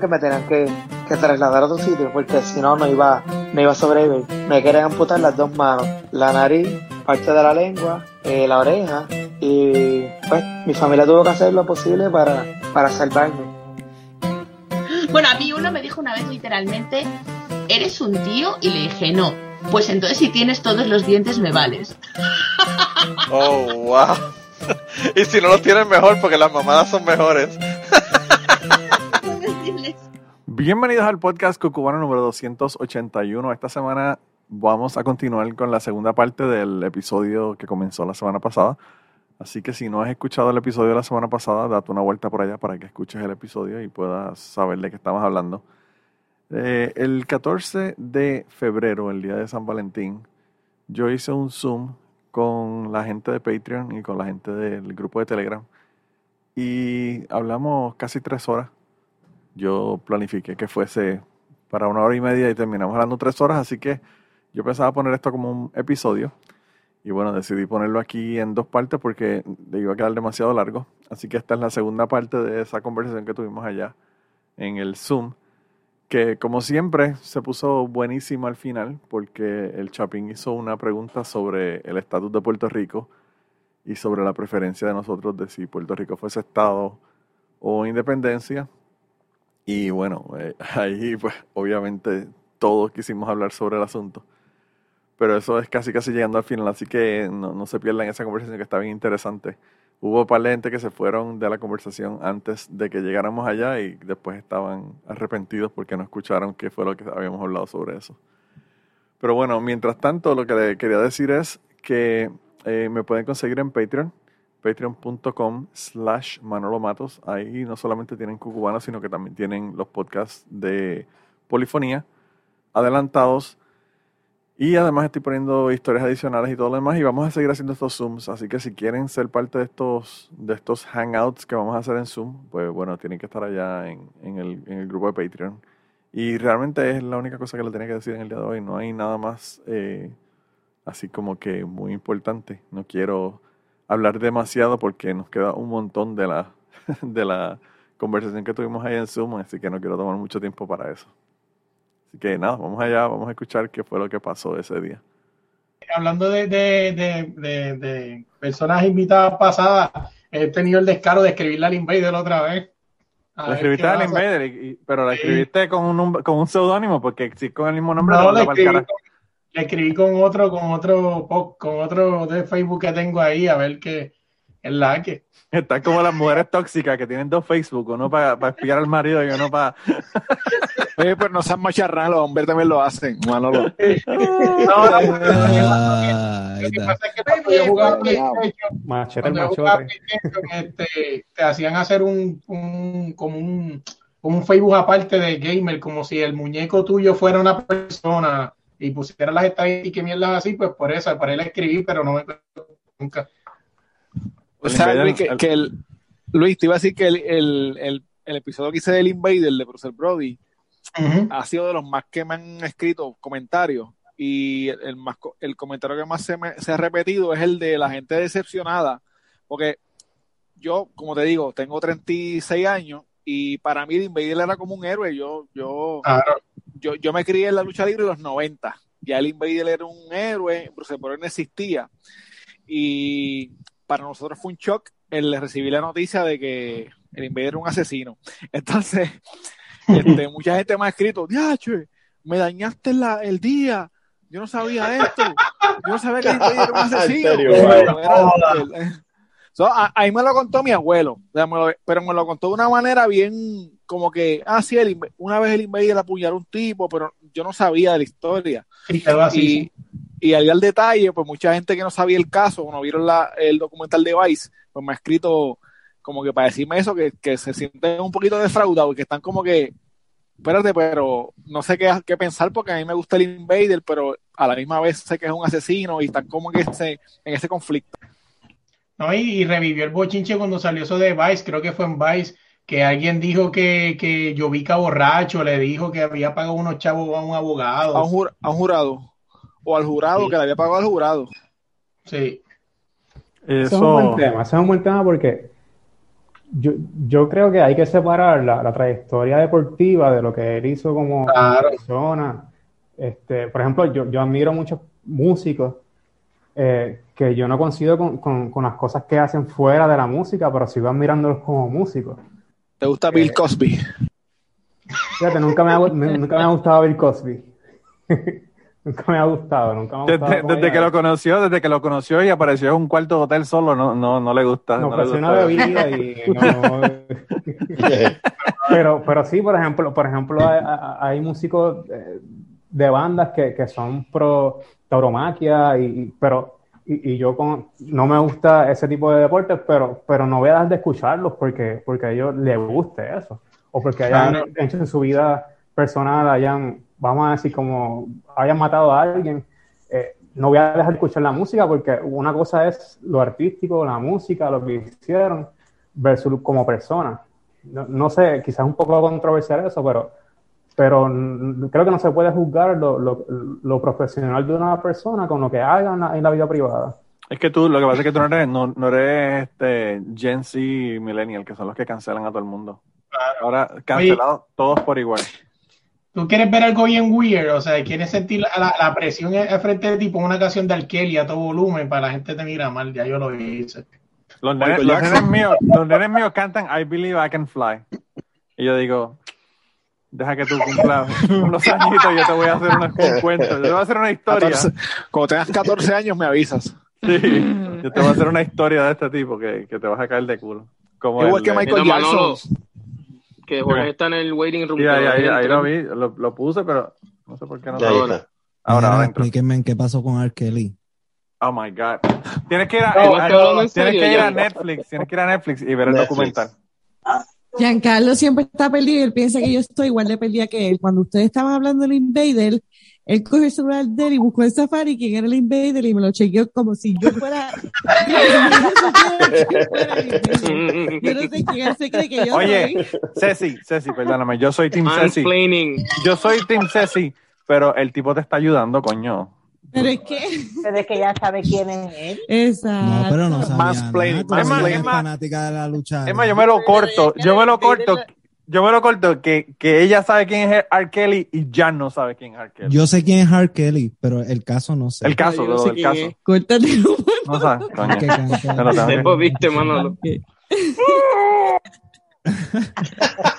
que me tenían que, que trasladar a otro sitio porque si no, no iba, no iba a sobrevivir. Me querían amputar las dos manos, la nariz, parte de la lengua, eh, la oreja y pues mi familia tuvo que hacer lo posible para, para salvarme. Bueno, a mí uno me dijo una vez literalmente, ¿eres un tío? Y le dije, no. Pues entonces si tienes todos los dientes me vales. Oh, wow. y si no los tienes mejor porque las mamadas son mejores. Bienvenidos al podcast Cucubano número 281. Esta semana vamos a continuar con la segunda parte del episodio que comenzó la semana pasada. Así que si no has escuchado el episodio de la semana pasada, date una vuelta por allá para que escuches el episodio y puedas saber de qué estamos hablando. Eh, el 14 de febrero, el día de San Valentín, yo hice un Zoom con la gente de Patreon y con la gente del grupo de Telegram y hablamos casi tres horas. Yo planifiqué que fuese para una hora y media y terminamos hablando tres horas, así que yo pensaba poner esto como un episodio. Y bueno, decidí ponerlo aquí en dos partes porque iba a quedar demasiado largo. Así que esta es la segunda parte de esa conversación que tuvimos allá en el Zoom. Que como siempre se puso buenísimo al final porque el Chapín hizo una pregunta sobre el estatus de Puerto Rico y sobre la preferencia de nosotros de si Puerto Rico fuese Estado o independencia. Y bueno, eh, ahí pues obviamente todos quisimos hablar sobre el asunto pero eso es casi casi llegando al final, así que no, no se pierdan esa conversación que está bien interesante. Hubo par gente que se fueron de la conversación antes de que llegáramos allá y después estaban arrepentidos porque no escucharon qué fue lo que habíamos hablado sobre eso. Pero bueno, mientras tanto, lo que le quería decir es que eh, me pueden conseguir en Patreon, patreon.com slash Manolo Matos. Ahí no solamente tienen Cucubano, sino que también tienen los podcasts de polifonía adelantados y además estoy poniendo historias adicionales y todo lo demás y vamos a seguir haciendo estos Zooms. Así que si quieren ser parte de estos, de estos hangouts que vamos a hacer en Zoom, pues bueno, tienen que estar allá en, en, el, en el grupo de Patreon. Y realmente es la única cosa que le tenía que decir en el día de hoy. No hay nada más eh, así como que muy importante. No quiero hablar demasiado porque nos queda un montón de la, de la conversación que tuvimos ahí en Zoom, así que no quiero tomar mucho tiempo para eso. Así que nada, vamos allá, vamos a escuchar qué fue lo que pasó ese día. Hablando de, de, de, de personas invitadas pasadas, he tenido el descaro de escribirle al Invader otra vez. La escribiste al Invader, pero la escribiste con un, con un seudónimo, porque si con el mismo nombre no, le escribí, con, le escribí con otro, con otro, con otro de Facebook que tengo ahí, a ver qué es la que. Está como las mujeres tóxicas que tienen dos Facebook, uno para, para espiar al marido y uno para. Oye, pues no sean macharranos, los hombres también lo hacen, Manolo. no, lo que pasa es que cuando yo jugaba Machete, cuando yo jugaba este, te hacían hacer un, un como un, un Facebook aparte de gamer, como si el muñeco tuyo fuera una persona y pusiera las estadísticas y mierdas así, pues por eso, para él escribí, pero no me nunca. O sea, Luis, que, que el, Luis, te iba a decir que el, el, el, el episodio que hice del Invader de Bruce Brody uh -huh. ha sido de los más que me han escrito comentarios y el, más, el comentario que más se, me, se ha repetido es el de la gente decepcionada, porque yo, como te digo, tengo 36 años y para mí el Invader era como un héroe. Yo, yo, claro. Yo, yo me crié en la lucha libre en los 90. Ya el Invader era un héroe, Bruce Brody no existía. Y para nosotros fue un shock el recibir la noticia de que el Invader era un asesino. Entonces, este, mucha gente me ha escrito, diache, me dañaste la, el día, yo no sabía esto, yo no sabía que el Invader era un asesino. so, a, ahí me lo contó mi abuelo, pero me lo contó de una manera bien como que, ah, sí, el, una vez el Invader apuñaló a un tipo, pero yo no sabía de la historia. Sí, así, y, y al detalle, pues mucha gente que no sabía el caso, no vieron la, el documental de Vice, pues me ha escrito como que para decirme eso, que, que se sienten un poquito defraudados y que están como que, espérate, pero no sé qué, qué, pensar porque a mí me gusta el Invader, pero a la misma vez sé que es un asesino y están como que ese, en ese conflicto. No, y, y, revivió el bochinche cuando salió eso de Vice, creo que fue en Vice, que alguien dijo que, que Jovica borracho le dijo que había pagado unos chavos a un abogado. A un, jur, a un jurado o al jurado, sí. que le había pagado al jurado. Sí. Eso... eso... es un buen tema, eso es un buen tema porque yo, yo creo que hay que separar la, trayectoria deportiva de lo que él hizo como persona. Este, por ejemplo, yo, yo admiro muchos músicos eh, que yo no coincido con, con, las cosas que hacen fuera de la música, pero sigo admirándolos como músicos. ¿Te gusta Bill eh, Cosby? Fíjate, nunca me ha, nunca me ha gustado Bill Cosby. Nunca me ha gustado, nunca me ha gustado. Desde, que lo conoció, desde que lo conoció y apareció en un cuarto de hotel solo, no, no, no le gusta. No, no una bebida y no, pero, pero sí, por ejemplo, por ejemplo, hay, músicos eh, de bandas que, que son pro tauromaquia, y, pero y, yo con, no me gusta ese tipo de deportes, pero, pero no voy a dejar de escucharlos porque, porque a ellos les guste eso. O porque hayan hecho en su vida personal, hayan vamos a decir, como hayan matado a alguien, eh, no voy a dejar de escuchar la música porque una cosa es lo artístico, la música, lo que hicieron, versus como persona. No, sé, quizás un poco controversial eso, pero, pero creo que no se puede juzgar lo, profesional de una persona con lo que hagan en la, vida privada. Es que tú, lo que pasa es que tú no eres, no, eres este Gen Z Millennial, que son los que cancelan a todo el mundo. Ahora, cancelados todos por igual tú quieres ver algo bien weird, o sea, quieres sentir la, la presión al frente de ti, pon una canción de Arkeli a todo volumen para la gente te mira mal, ya yo lo hice. Los nenes, los míos, los nenes míos cantan I Believe I Can Fly. Y yo digo, deja que tú cumplas unos añitos y yo te voy a hacer un cuento, yo te voy a hacer una historia. cuando tengas 14 años me avisas. Sí, yo te voy a hacer una historia de este tipo que, que te vas a caer de culo. Como Igual que Michael Jackson que Jorge está en el waiting room. Sí, ahí, ahí, lo vi, lo, puse, pero no sé por qué no lo ahora. Ahora, explíquenme qué pasó con R. Kelly. Oh my God. Tienes que ir a, tienes que ir a Netflix, tienes que ir a Netflix y ver el documental. Giancarlo siempre está perdido, él piensa que yo estoy igual de perdida que él. Cuando ustedes estaban hablando del Invader, él cogió el celular de él y buscó el Safari quién era el Invader y me lo chequeó como si yo fuera. yo no sé quién se cree que yo Oye, Ceci, Ceci, perdóname, yo soy Team Ceci. Yo soy Team Ceci, pero el tipo te está ayudando, coño. Pero es que. Pero es que ya sabe quién es él. Exacto. No, pero no sabía Más Es más, es fanática de la lucha. Es más, yo me lo corto. Yo me lo corto yo me lo corto que, que ella sabe quién es R. Kelly y Jan no sabe quién es R. Kelly. Yo sé quién es R. Kelly, pero el caso no sé. El caso, no, el caso. Córtate. No sabes, coño. Te jodiste, Manolo.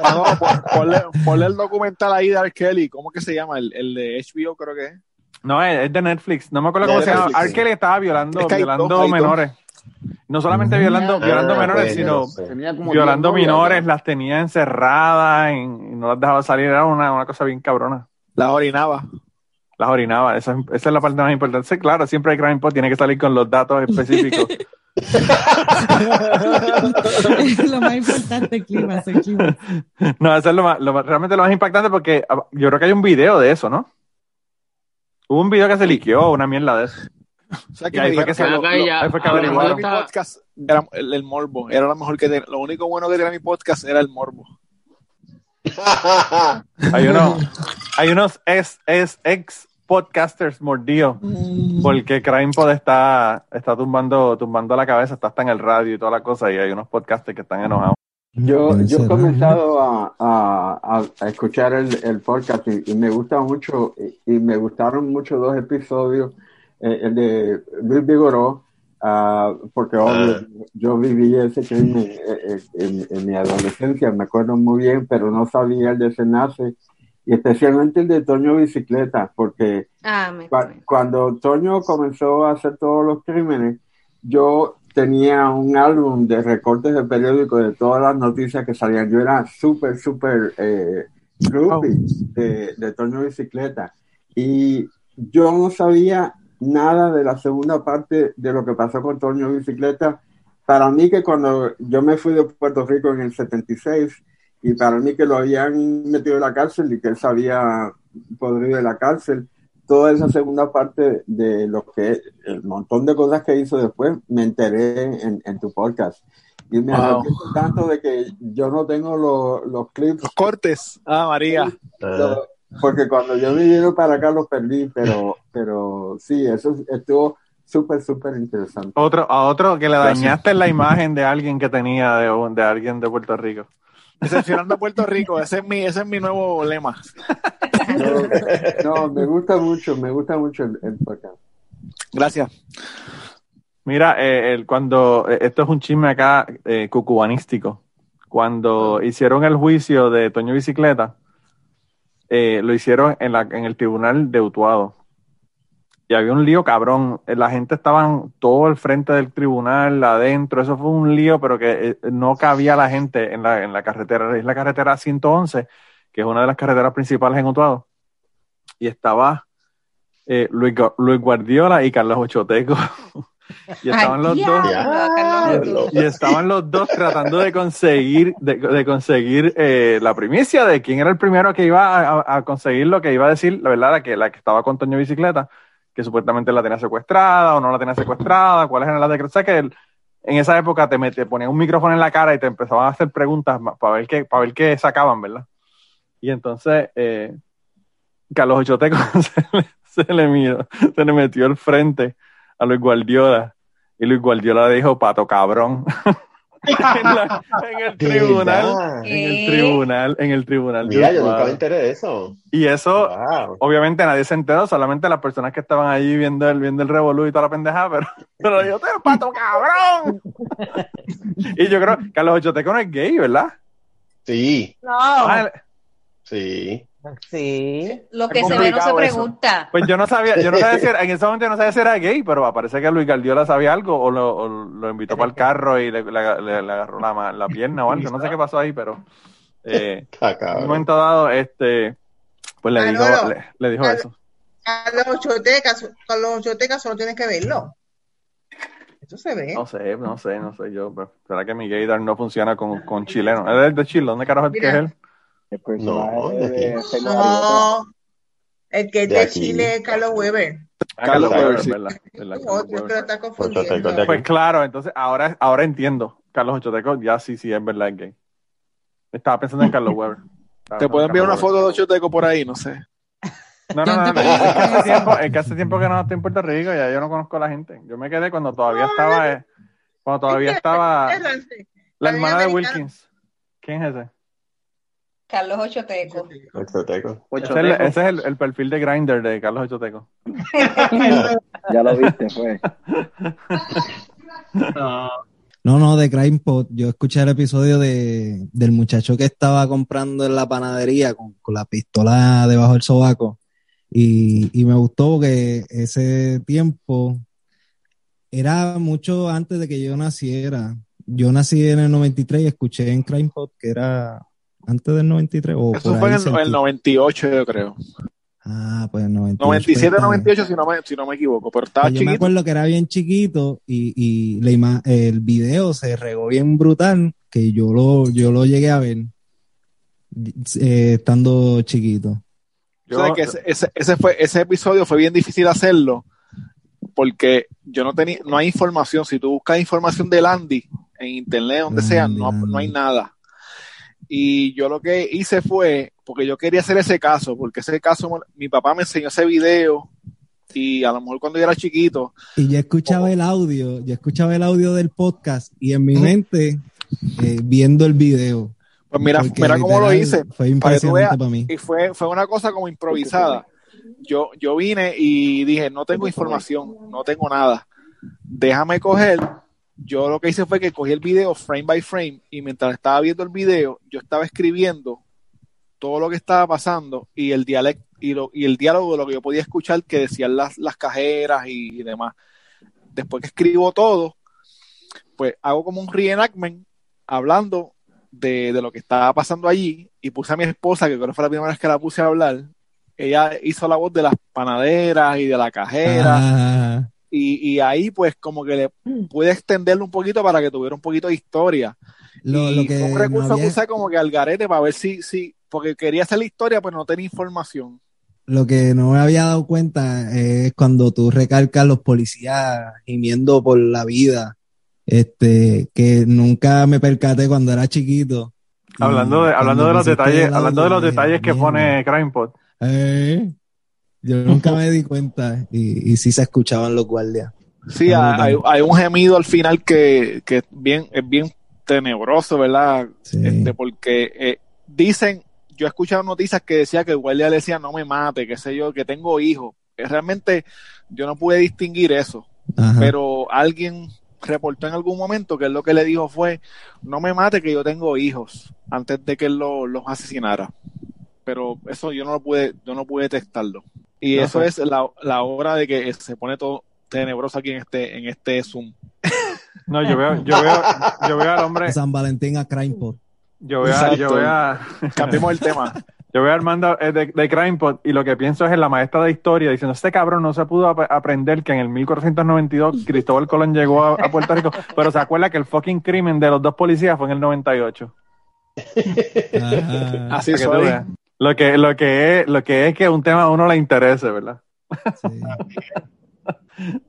Manolo, ponle, ponle, el documental ahí de R. Kelly. ¿Cómo que se llama? El, el de HBO creo que es. No, es de Netflix. No me acuerdo cómo se llama. R. Kelly estaba violando, violando menores. No solamente violando, violando menores, sino violando menores, las tenía encerradas y no las dejaba salir, era una, una cosa bien cabrona. Las orinaba. Las orinaba, esa, esa, es la parte más importante. claro, siempre hay Crime Pod tiene que salir con los datos específicos. lo más importante, el clima, el clima. No, eso es lo más, lo realmente lo más impactante porque ah, yo creo que hay un video de eso, ¿no? Hubo un video que se liqueó, una mierda de eso. O sea, que ahí fue que se lo, ahí fue que mi podcast era el, morbo. Era lo mejor que tenía. Lo único bueno que tenía mi podcast era el morbo. hay unos, hay unos ex, ex podcasters mordidos mm. porque CrimePod está, está tumbando, tumbando la cabeza, está hasta en el radio y toda la cosa, y hay unos podcasters que están enojados. Yo, yo he comenzado a, a, a escuchar el, el podcast y, me gusta mucho, y, y, me gustaron mucho dos episodios eh, el de Luis Vigoró, ah, porque ah. yo viví ese crimen eh, eh, en, mi adolescencia, me acuerdo muy bien, pero no sabía el desenlace, y especialmente el de Toño Bicicleta, porque ah, cuando Toño comenzó a hacer todos los crímenes, yo tenía un álbum de recortes de periódico de todas las noticias que salían. Yo era súper, súper eh, de, de Toño Bicicleta. Y yo no sabía nada de la segunda parte de lo que pasó con Toño Bicicleta. Para mí que cuando yo me fui de Puerto Rico en el 76 y para mí que lo habían metido en la cárcel y que él se había podrido de la cárcel, toda esa segunda parte de lo que, el montón de cosas que hizo después, me enteré en, tu podcast. Y me wow. tanto de que yo no tengo los clips. Los cortes. Ah, María. porque cuando yo vine para acá los perdí, pero, pero sí, eso estuvo súper, súper interesante. Otro, a otro que le dañaste la imagen de alguien que tenía de, un- de alguien de Puerto Rico. Decepcionando a Puerto Rico, ese es mi, ese es mi nuevo lema. No, no, me gusta mucho, me gusta mucho el, el podcast. Gracias. Mira, eh, el- cuando eh, esto es un chisme acá eh, cucubanístico. Cuando hicieron el juicio de Toño Bicicleta, eh, lo hicieron en, la, en el tribunal de Utuado. Y había un lío cabrón. Eh, La gente estaba todo al frente del tribunal, adentro. Eso fue un lío, pero que eh, no cabía la gente en la, en la carretera. Es la carretera 111, que es una de las carreteras principales en Utuado. Y estaba eh, Luis, Luis Guardiola y Carlos Ochoteco. y estaban los dos. Diablo. Y estaban los dos tratando de conseguir, de, de conseguir eh, la primicia de quién era el primero que iba a, a- a conseguir lo que iba a decir, la verdad, la que, la que estaba con Toño Bicicleta, que supuestamente la tenía secuestrada o no la tenía secuestrada, cuáles eran las de... O sea que el- en esa época te, te ponían un micrófono en la cara y te empezaban a hacer preguntas para ver qué, para ver qué sacaban, ¿verdad? Y entonces, eh, Carlos Ochoteco se le, se le se le metió al frente a Luis Guardiola. Y Luis Guardiola dijo, pato cabrón. en, la- en el ¿De tribunal, en el tribunal, en el tribunal. Mira, yo nunca me enteré de eso. Y eso, Wow. obviamente nadie se enteró, solamente las personas que estaban allí viendo el, viendo el revolú y toda la pendejada, pero, pero yo te pato cabrón. y yo creo que Carlos Ochoteco no es gay, ¿verdad? Sí, No. Ah, sí. Sí. Lo que se ve no se eso. pregunta. Pues yo no sabía, yo no sabía si era- en ese momento yo no sabía si era gay, pero parece que Luis Guardiola sabía algo o lo, o lo invitó para el carro y le, le- le- le agarró la, la pierna o algo, no sé qué pasó ahí, pero eh, en un momento dado, este, pues le dijo, Manolo, le, le dijo a- eso. A los ochotecas, a los ochotecas solo tienes que verlo. Eso se ve. No sé, no sé, no sé yo, pero ¿será que mi gaydar no funciona con, con chileno? ¿Él es de Chile? ¿Dónde carajo es que es él? No, de aquí. No. El que es De. Chile es Carlos Weber. Ah, Carlos. Weber, verdad, verdad, otro que lo está confundiendo. Pues claro, entonces ahora, ahora entiendo. Carlos Ochoteco ya sí, sí, es verdad es gay. Estaba pensando en Carlos Weber. Estaba Te puedo en enviar una foto de Ochoteco por ahí, no sé. No, no, no, es, que hace tiempo, es que hace tiempo que no estoy en Puerto Rico, ya yo no conozco a la gente. Yo me quedé cuando todavía estaba, eh, cuando todavía estaba la hermana de Wilkins. ¿Quién es ese? Carlos Ochoteco. Ochoteco. Ese es, el, ese es el, el perfil de Grindr de Carlos Ochoteco. Ya lo viste, fue. No, no, de Crime Pot. Yo escuché el episodio de, del muchacho que estaba comprando en la panadería con, con la pistola debajo del sobaco. Y, y me gustó porque ese tiempo era mucho antes de que yo naciera. Yo nací en el 93 y escuché en Crime Pot que era antes del 93 o Eso fue en el, el 98, yo creo. Ah, pues el 98. 97, pues, está- 98, si no me, si no me equivoco. Pero estaba pues yo me chiquito. acuerdo que era bien chiquito y, y la ima- el video se regó bien brutal que yo lo, yo lo llegué a ver eh, estando chiquito. Sabes que ese, ese, ese fue, ese episodio fue bien difícil hacerlo porque yo no tenía, no hay información. Si tú buscas información de Landy en internet, donde sea, no, no hay nada. Y yo lo que hice fue, porque yo quería hacer ese caso, porque ese caso, mi papá me enseñó ese video y a lo mejor cuando yo era chiquito, Y yo escuchaba el audio, yo escuchaba el audio del podcast y en mi mente eh, viendo el video. Pues mira, mira cómo lo hice. Fue para impresionante veas. para mí. Y fue, fue una cosa como improvisada. Yo, yo vine y dije, no tengo información, no tengo nada. Déjame coger. Yo lo que hice fue que cogí el video frame by frame y mientras estaba viendo el video, yo estaba escribiendo todo lo que estaba pasando y el dialecto y, lo, el diálogo de lo que yo podía escuchar que decían las, las cajeras y, y demás. Después que escribo todo, pues hago como un reenactment hablando de, de lo que estaba pasando allí y puse a mi esposa, que creo que fue la primera vez que la puse a hablar. Ella hizo la voz de las panaderas y de la cajera. Ah, Y, y ahí pues como que le pude extenderlo un poquito para que tuviera un poquito de historia. Lo- y lo que fue un no recurso había- que usé como que al garete para ver si, si, porque quería hacer la historia, pero no tenía información. lo que no me había dado cuenta es cuando tú recalcas los policías gimiendo por la vida, este, que nunca me percaté cuando era chiquito. Hablando de, hablando de los detalles, hablando de los detalles que pone CrimePod. Eh, yo nunca me di cuenta y, y sí se escuchaban los guardias. Sí, hay, hay, un gemido al final que, que bien, es bien tenebroso, ¿verdad? Este, porque eh, dicen, yo he escuchado noticias que decía que el guardia le decía no me mate, qué sé yo, que tengo hijos. Realmente yo no pude distinguir eso, pero alguien reportó en algún momento que él lo que le dijo fue no me mate que yo tengo hijos antes de que él los asesinara. Pero eso yo no lo pude, yo no pude detectarlo. Y eso es la, la hora de que se pone todo tenebroso aquí en este, en este Zoom. No, yo veo, yo veo, yo veo al hombre. San Valentín a CrimePod. Yo veo, a, yo veo a... Cambiemos el tema. Yo veo a Armando eh, de, de CrimePod y lo que pienso es en la maestra de historia diciendo, este cabrón no se pudo ap aprender que en el 1492 Cristóbal Colón llegó a, a, Puerto Rico, pero se acuerda que el fucking crimen de los dos policías fue en el 98. Ajá. Así es. Lo que, lo, que es, lo que es que un tema a uno le interese, ¿verdad? Sí.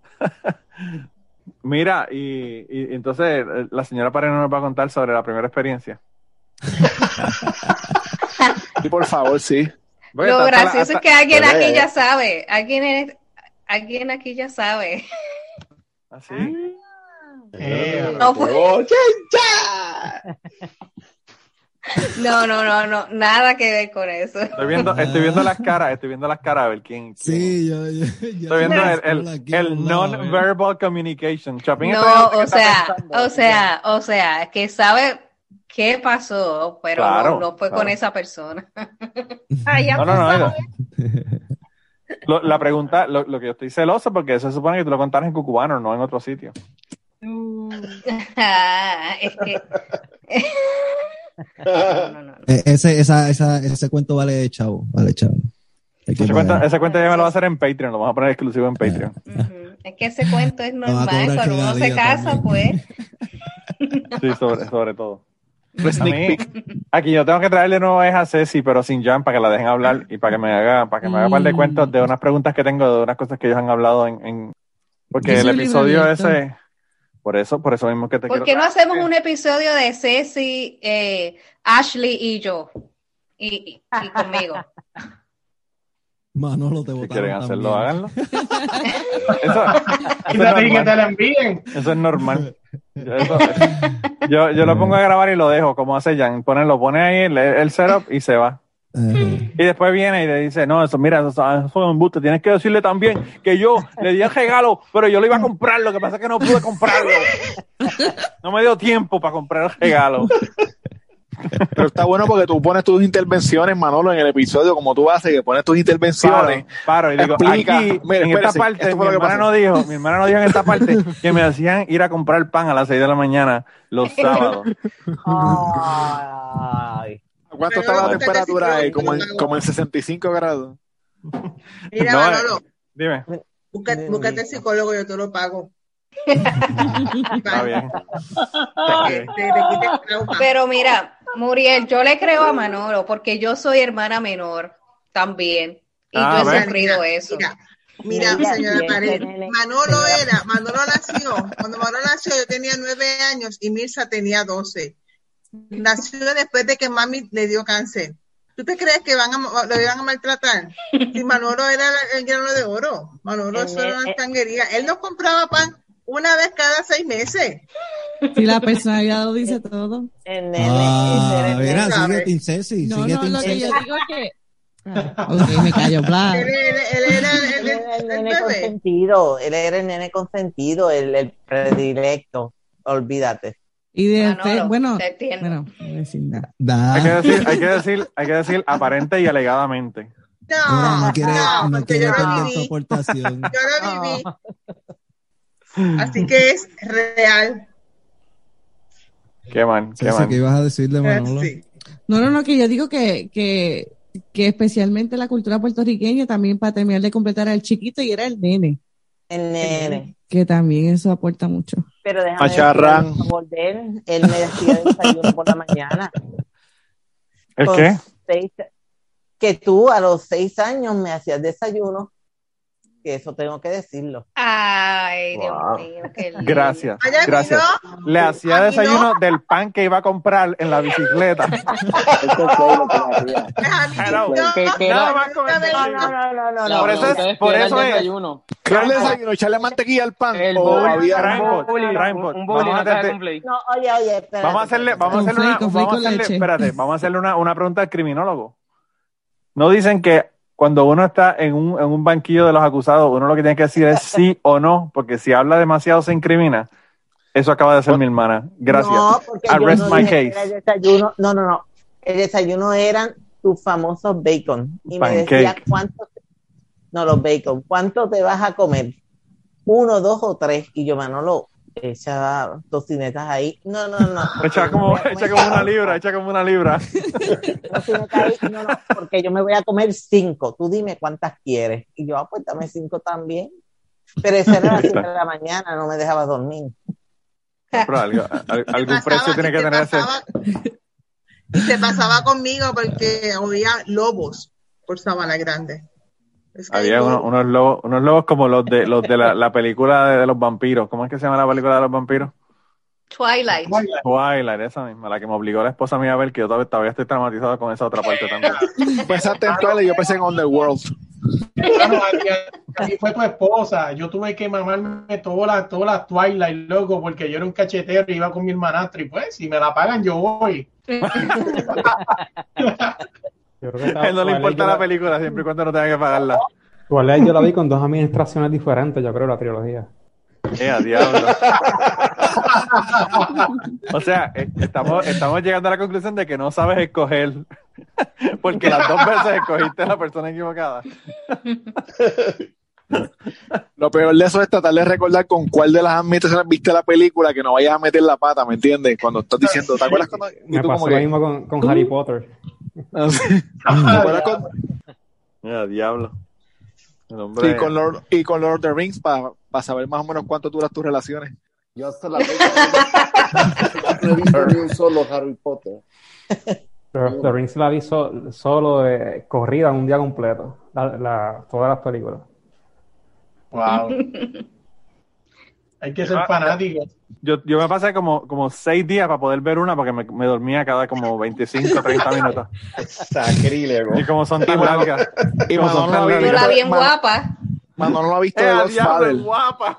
Mira, y, y, entonces la señora Paredes nos va a contar sobre la primera experiencia. sí, por favor, sí. Bueno, Lo gracioso hasta, es que alguien aquí ya sabe. Alguien, es, alguien aquí ya sabe. ¿Así? ¿Ah, eh, no fue. No, no, no, no, nada que ver con eso. Estoy viendo, estoy viendo las caras, estoy viendo las caras a ver quién. quién. Sí, yo, yo, yo, Estoy viendo el, el, el non-verbal communication. Chapín no, o sea, o sea, o sea, que sabe qué pasó, pero claro, no, no, fue claro. con esa persona. ah, ya no, no, no. Lo, la pregunta, lo, lo, que yo estoy celoso porque se supone que tú lo contaras en Cucubano, no en otro sitio. ah, es que no, no, no. Ese, esa, esa, ese cuento vale chavo, vale chavo. Ese cuento, ese cuento, ya me lo va a hacer en Patreon, lo vamos a poner exclusivo en Patreon. Uh -huh. Es que ese cuento es normal, cuando uno se casa, pues. Sí, sobre, sobre todo. Pues a mí, aquí yo tengo que traerle nuevo es a Ceci, pero sin Jan, para que la dejen hablar y para que me haga, para que me haga un par de cuentos de unas preguntas que tengo, de unas cosas que ellos han hablado en, en porque el episodio ese, por eso, por eso mismo que te ¿Por qué no hacemos un episodio de Ceci, eh, Ashley y yo? Y, y, conmigo. Manolo te Si quieren hacerlo, también. háganlo. eso, eso, es que te normal. la envíen. eso es normal. Yo, eso- yo, yo lo pongo a grabar y lo dejo, como hace Jan. Pone, lo pone ahí el, el setup y se va. Y después viene y le dice, no, eso, mira, eso, eso fue un embuste. Tienes que decirle también que yo le di el regalo, pero yo lo iba a comprar. Lo que pasa es que no pude comprarlo. No me dio tiempo para comprar el regalo. Pero está bueno porque tú pones tus intervenciones, Manolo, en el episodio, como tú haces, que pones tus intervenciones. Paro, y digo, Explica. aquí, Mira, en esta espérese, parte, esto fue mi lo que hermana no dijo, mi hermana no dijo en esta parte que me hacían ir a comprar pan a las 6 de la mañana los sábados. Ay. ¿Cuánto estaba la temperatura ahí? Como en, como en 65 grados. Mira, No, Manolo, Dime, busca- búscate psicólogo, yo te lo pago. está bien. Te, te, te. Pero mira, Muriel, yo le creo a Manolo porque yo soy hermana menor también. Y Ah, yo he sufrido eso. Mira, mira, Mira, señora bien, Pared. Manolo era, Manolo nació, cuando Manolo nació yo tenía nueve años y Mirza tenía doce. Nació después de que mami le dio cáncer. ¿Tú te crees que van a, lo iban a maltratar? Si Manolo era el, el grano de oro, Manolo El eso era ne- una eh. tanguería. Él nos compraba pan una vez cada seis meses. Si la personalidad lo dice todo. El nene, Ah, sigue Tincesi, No, sigue no, lo que yo digo es que. Ah, ok, me callo, bla. Él, él- él era el, Él el- era el el nene consentido, él era el nene consentido, el, el predilecto, olvídate. Y de Manolo, bueno, te entiendo. bueno, no voy a decir nada. Da. Hay que decir, hay que decir, hay que decir aparente y alegadamente. Mira, No, no quiere, no, no quiere yo tu viví. aportación. Yo lo viví. Así que es real. Qué mal, qué mal. ¿Qué ibas a decirle, Manolo? Sí. No, no, no, que yo digo que, que, que especialmente la cultura puertorriqueña también para terminar de completar al chiquito y era el nene, El nene. Que también eso aporta mucho. Pero déjame Macharrán. de él, me hacía desayuno por la mañana. ¿El Con qué? seis- que tú a los seis años me hacías desayuno. Que eso tengo que decirlo. Ay, Dios mío, qué lindo. Gracias, gracias. no. Le hacía desayuno del pan que iba a comprar en la bicicleta. Por eso es- por ¿qué era eso es. desayuno? ¿Qué el desayuno? ¿Echarle mantequilla al pan? El ¿O bowl, había Rainbow, un. No, oye, oye, Vamos a hacerle, vamos a hacerle una, vamos a hacerle, espérate, vamos a hacerle una, una pregunta al criminólogo. No dicen que cuando uno está en un, en un banquillo de los acusados, uno lo que tiene que decir es sí o no, porque si habla demasiado se incrimina. Eso acaba de ser mi hermana. Gracias. No, porque I yo no my case. el desayuno. No, no, no. El desayuno eran tus famosos bacon. Y me decía cuánto. No, los bacon. ¿Cuánto te vas a comer? Uno, dos o tres. Y yo, Manolo, echa tocinetas ahí. No, no, no. Echa como, echa una libra, echa como una libra. Ahí. No, no, porque yo me voy a comer cinco. Tú dime cuántas quieres. Y yo, ah, pues dame cinco también. Pero ese era a las siete de la mañana, no me dejaba dormir. Pero algo- al- algún precio tiene que tener ese. Y se pasaba conmigo porque oía lobos por Sabana Grande. Es que Había uno- unos lobos, unos lobos como los de los de la, la película de, de los vampiros. ¿Cómo es que se llama la película de los vampiros? Twilight. Twilight, esa misma, la que me obligó la esposa mía a ver, que yo todavía, todavía estoy traumatizado con esa otra parte también. Pensaste en Twilight y yo pensé en Underworld. Claro, ahí fue tu esposa. Yo tuve que mamarme todas las todas las Twilight, loco, porque yo era un cachetero y iba con mi hermanastra. Y pues, si me la pagan, yo voy. Yo creo que A él no le importa la película siempre y cuando no tenga que pagarla. Twilight yo la vi con dos administraciones diferentes, yo creo, la trilogía. Eh, diablo. O sea, eh, estamos, estamos llegando a la conclusión de que no sabes escoger. Porque las dos veces escogiste a la persona equivocada. Lo peor de eso es tratar de recordar con cuál de las administraciones viste la película que no vayas a meter la pata, ¿me entiendes? Cuando estás diciendo, ¿te acuerdas cuando.? y Me tú pasó como lo que- mismo con, con Harry Potter. Ah, sí. ¿Te acuerdas con- Eh, a diablo. El hombre- con Lord, y con Lord of the Rings para saber más o menos cuánto duran tus relaciones. Yo hasta la fecha no he visto ni un solo Harry Potter. Pero The Rings la vi so- solo de corrida un día completo, la- la- todas las películas. Wow. Hay que ser Ah, fanático. Yo, yo me pasé como, como seis días para poder ver una porque me, me dormía cada como 25, 30 minutos. Sacrílego. Y como son tan largas. Y como son Manolo tan vi- Yo largas. la bien Man- guapa. Manolo no ha visto Eh, Godfather. diablo, guapa.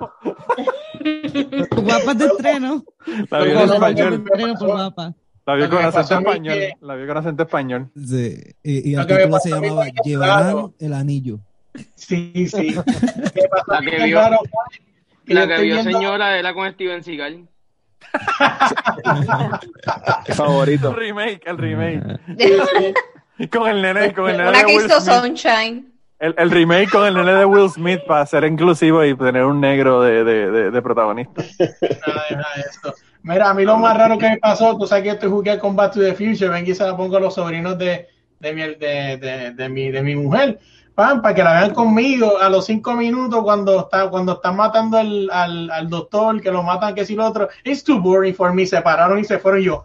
Guapas de estreno. La vi en de español. estreno por guapa. La vi Lo con acento español. que- La vi con acento español. Sí, Y, y Lo el título se llamaba Llevarán claro. el anillo. Sí, sí. ¿Qué pasó? La que vio- La que vio viendo- señora era con Steven Seagal. Mi favorito. El remake, el remake. con el nene, con el nene Una de que Will hizo Smith. Sunshine. El, el remake con el nene de Will Smith para ser inclusivo y tener un negro de, de, de, de protagonista. Nada, eso. Mira, a mí lo más raro que me pasó, tú sabes que estoy jugué con Back to the Future, ven y se la pongo a los sobrinos de, de, mi, de, de, de mi, de mi mujer, Pam, para que la vean conmigo a los cinco minutos cuando está, cuando están matando al, al, al doctor, que lo matan, que si lo otro, it's too boring for me, se pararon y se fueron y yo,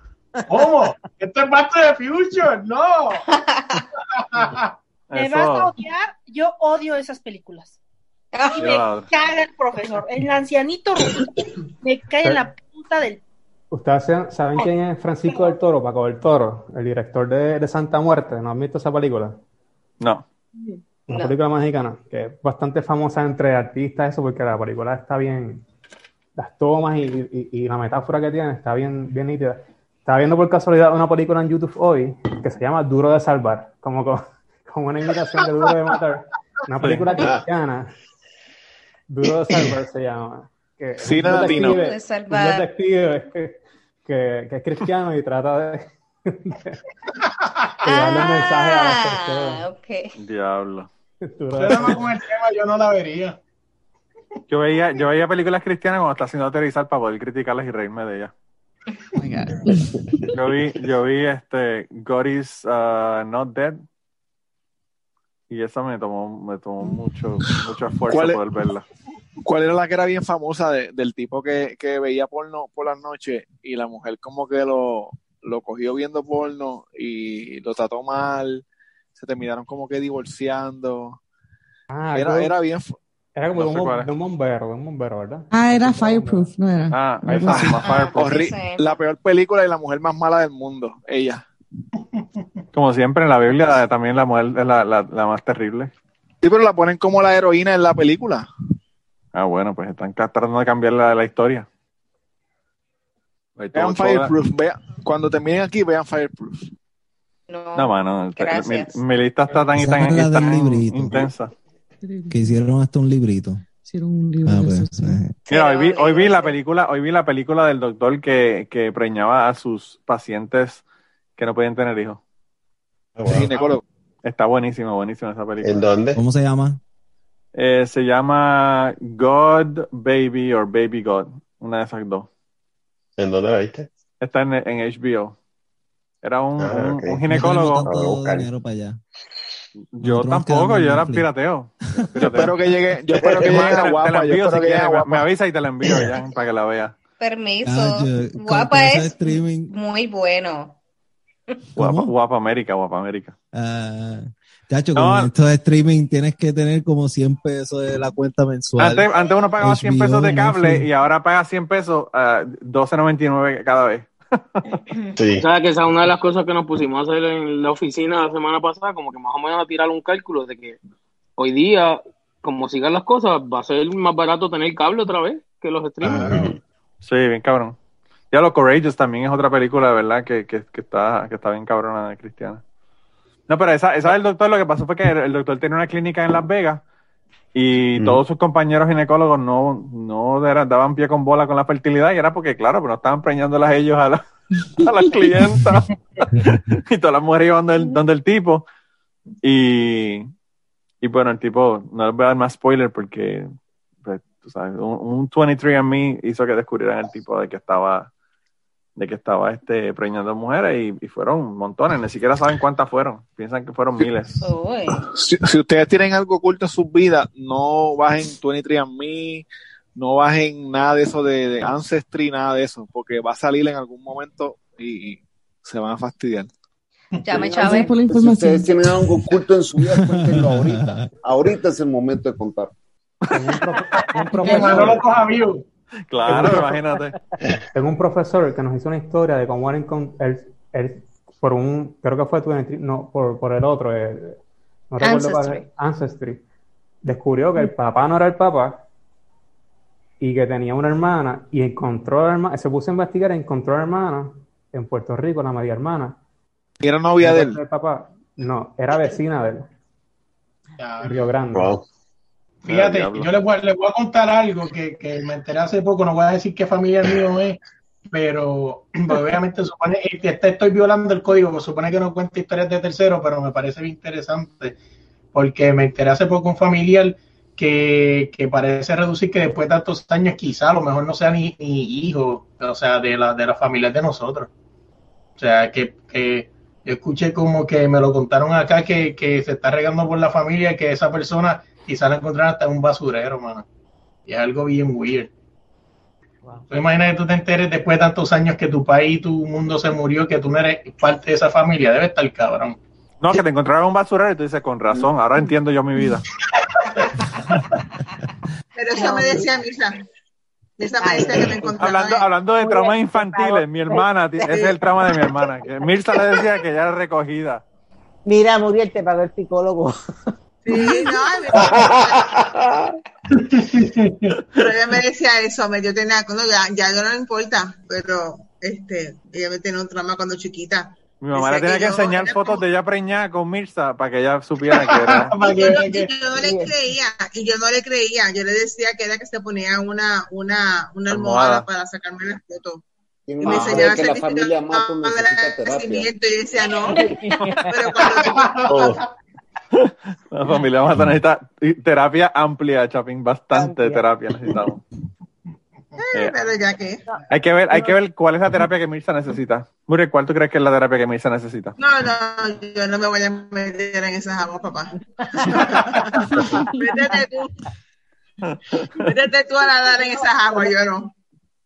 ¿cómo? Esto es Back to the Future, no. Me vas a odiar, yo odio esas películas. Y me caga el profesor, el ancianito me cae en la punta del ¿Ustedes saben- saben quién es Francisco del Toro, Paco del Toro, el director de, de Santa Muerte? ¿No han visto esa película? No. Una No. película mexicana que es bastante famosa entre artistas, eso, porque la película está bien, las tomas y, y- y la metáfora que tiene está bien, bien nítida. Estaba viendo por casualidad una película en YouTube hoy que se llama Duro de Salvar, como, co- como una imitación de Duro de Matar. Una película Sí. cristiana. Duro de Salvar se llama. Que Cine un latino. Duro de salvar. Un detective que, que, que es cristiano y trata de, de, de darle un mensaje a las Ah, personas. ok. Diablo. Con el tema, yo no la vería. Yo veía, yo veía películas cristianas cuando está haciendo aterrizar para poder criticarlas y reírme de ellas. Oh my God. Yo vi, yo vi este God is uh, Not Dead. Y esa me tomó, me tomó mucho, mucho esfuerzo ¿Cuál es? poder verla. ¿Cuál era la que era bien famosa de- del tipo que, que veía porno por las noches y la mujer como que lo, lo cogió viendo porno y lo trató mal? Se terminaron como que divorciando. Ah, Era, algo- era bien, Era como No de, sé un, de bombero, de un bombero, ¿verdad? Ah, era Fireproof, no era. Ah, así. misma Fireproof. Horri- La peor película y la mujer más mala del mundo, ella. Como siempre en la Biblia, también la mujer es la, la, la más terrible. Sí, pero la ponen como la heroína en la película. Ah, bueno, pues están tratando de cambiar la, la historia. Ahí Vean Fireproof, vean, cuando terminen aquí, vean Fireproof. No, No, mano, Gracias. mi, mi lista está tan, Esa tan, es la del tan librito. intensa. Que hicieron hasta un librito. Hicieron un libro Ah, pues, sí. eh, Mira, hoy vi, hoy vi la película, hoy vi la película del doctor que, que preñaba a sus pacientes que no podían tener hijos. Ginecólogo. Está buenísima, buenísima esa película. ¿En dónde? ¿Cómo se llama? Eh, se llama God Baby or Baby God, una de esas dos. ¿En dónde la viste? Está en, en HBO. Era un, Ah, un- ginecólogo. dinero para allá. Yo Nosotros tampoco, yo era pirateo. Yo espero que llegue, yo espero que llegue a guapa, yo espero si que me, avisa y te la envío ya para que la veas. Permiso. Ah, yo- Guapa es streaming. muy bueno. Guapa, América, guapa América. Ah, chacho, No. con esto de streaming tienes que tener como 100 pesos de la cuenta mensual. Antes, antes uno pagaba 100 HBO, pesos de cable Netflix. y ahora paga 100 pesos a 12.99 cada vez. Sí. O sea, que esa es una de las cosas que nos pusimos a hacer en la oficina la semana pasada, como que más o menos a tirar un cálculo de que hoy día, como sigan las cosas, va a ser más barato tener cable otra vez que los streamers. Sí, bien cabrón. Ya lo Courageous también es otra película, de verdad, que, que, que está, que está bien cabrona de Cristiana. No, pero esa, esa del doctor, lo que pasó fue que el, el doctor tenía una clínica en Las Vegas y Mm. todos sus compañeros ginecólogos no, no daban pie con bola con la fertilidad y era porque, claro, pero no estaban preñándolas ellos a, la- a las clientas. y todas las mujeres iban donde el, donde el tipo. Y, y bueno, el tipo, no les voy a dar más spoiler porque, pues, tú sabes, un, un 23andMe hizo que descubrieran el tipo de que estaba de que estaba este preñando mujeres y, y fueron montones, ni siquiera saben cuántas fueron, piensan que fueron miles. Si, si ustedes tienen algo oculto en sus vidas, no bajen 23andMe, no bajen nada de eso de, de Ancestry, nada de eso, porque va a salir en algún momento y, y se van a fastidiar. Llame Chávez. por la Si ustedes tienen algo oculto en su vida, cuéntenlo ahorita. Ahorita es el momento de contar. Un, un Que Manolo profesor, coja. Claro, imagínate. tengo un profesor que nos hizo una historia de cómo él, él- él, por un, creo que fue 23 no, por, por el otro, eh, no recuerdo cuál Ancestry. es, Ancestry, descubrió que el papá no era el papá y que tenía una hermana y encontró a la hermana, se puso a investigar y encontró a la hermana en Puerto Rico, la María Hermana. Y era novia de él. El papá, no, era vecina de él, en Río Grande. Wow. Fíjate, yo les voy, a- les voy a contar algo que, que me enteré hace poco, no voy a decir qué familia mío es, pero pues, obviamente supone, este, estoy violando el código, pues supone que no cuenta historias de terceros, pero me parece bien interesante, porque me enteré hace poco un familiar que, que parece reducir que después de tantos años quizá a lo mejor no sea ni, ni hijo, o sea, de la, de la familia de nosotros. O sea, que, que yo escuché como que me lo contaron acá que, que se está regando por la familia, que esa persona quizá la encontraron hasta en un basurero, mano. Y es algo bien weird. Tú imaginas que tú te enteres después de tantos años que tu país y tu mundo se murió, que tú no eres parte de esa familia, debe estar cabrón. No, que te encontraron un basurero y tú dices, con razón, ahora entiendo yo mi vida. Pero eso me decía Misa. Esa que me encontraba. Hablando, hablando de traumas infantiles, mi hermana, ese es el trauma de mi hermana. Que Mirza le decía que ella era recogida. Mira, Muriel, te pagó el psicólogo. Sí, no, pero ella me decía eso, me yo tenía, no, ya, ya no le importa, pero este, ella me tenía un trauma cuando chiquita. Mi mamá le tenía que enseñar fotos de ella preñada con Mirza para que ella supiera que era. Y yo, no, yo le creía, y yo no le creía, yo le decía que era que se ponía una, una, una almohada Almohada. para sacarme las fotos. Y me enseñaba que la familia de necesita terapia. nacimiento y yo decía no, pero cuando Oh, La familia Mata necesita terapia amplia, Chapín, bastante Amplia. terapia necesitamos. Eh, pero ya que hay que ver, hay que ver cuál es la terapia que Mirza necesita. Muriel, ¿cuál tú crees que es la terapia que Mirza necesita? no, no, yo no me voy a meter en esas aguas, papá. Métete tú. Métete tú a nadar en esas aguas, yo no.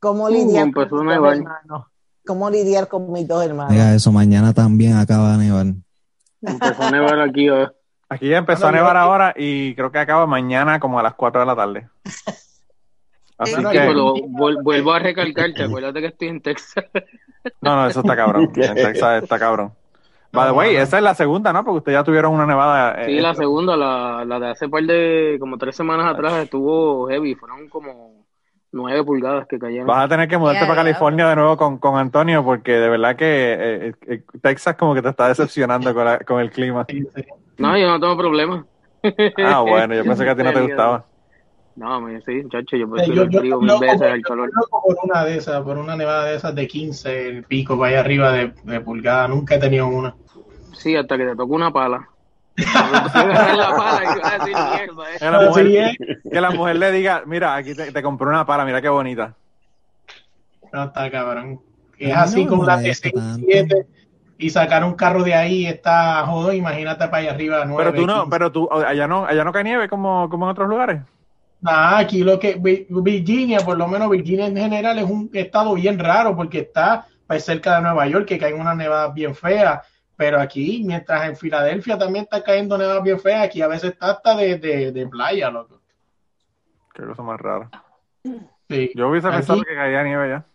¿Cómo Uh, lidiar empezó con a mis dos nevar. hermanos? ¿Cómo lidiar con mis dos hermanos? Diga eso, mañana también acaba de nevar. Empezó a nevar aquí. ¿eh? Aquí ya empezó a nevar ahora y creo que acaba mañana como a las 4 de la tarde. Así que... Pero vuelvo a recalcarte, acuérdate que estoy en Texas. No, no, eso está cabrón. En Texas está cabrón. By the way, esa es la segunda, ¿no? Porque ustedes ya tuvieron una nevada. Eh, sí, la segunda, la, la de hace par de, como tres semanas atrás, estuvo heavy. Fueron como nueve pulgadas que cayeron. Vas a tener que mudarte para California de nuevo con, con, Antonio, porque de verdad que eh, eh, Texas como que te está decepcionando con, la, con el clima. No, yo no tengo problema. Ah, bueno, yo pensé que a ti no te gustaba. No, me sí, muchacho, yo prefiero el frío mil veces al calor. por una de esas, por una nevada de esas de 15, el pico para allá arriba de, de pulgada, nunca he tenido una. Sí, hasta que te tocó una pala. La pala y a decir mierda, eh. que, la mujer, que la mujer le diga, mira, aquí te, te compré una pala, mira qué bonita. No está cabrón. Es así como la T67 y sacar un carro de ahí está jodo, imagínate para allá arriba. 9, pero tú no, pero tú, allá no, allá no cae nieve como, como en otros lugares. Nah, aquí lo que Virginia, por lo menos Virginia en general es un estado bien raro porque está pues, cerca de Nueva York, que cae una nevada bien fea. Pero aquí, mientras en Filadelfia también está cayendo nevada bien fea, aquí a veces está hasta de, de, playa, loco. Qué cosa más rara. Sí. Yo hubiese pensado que caía nieve ya.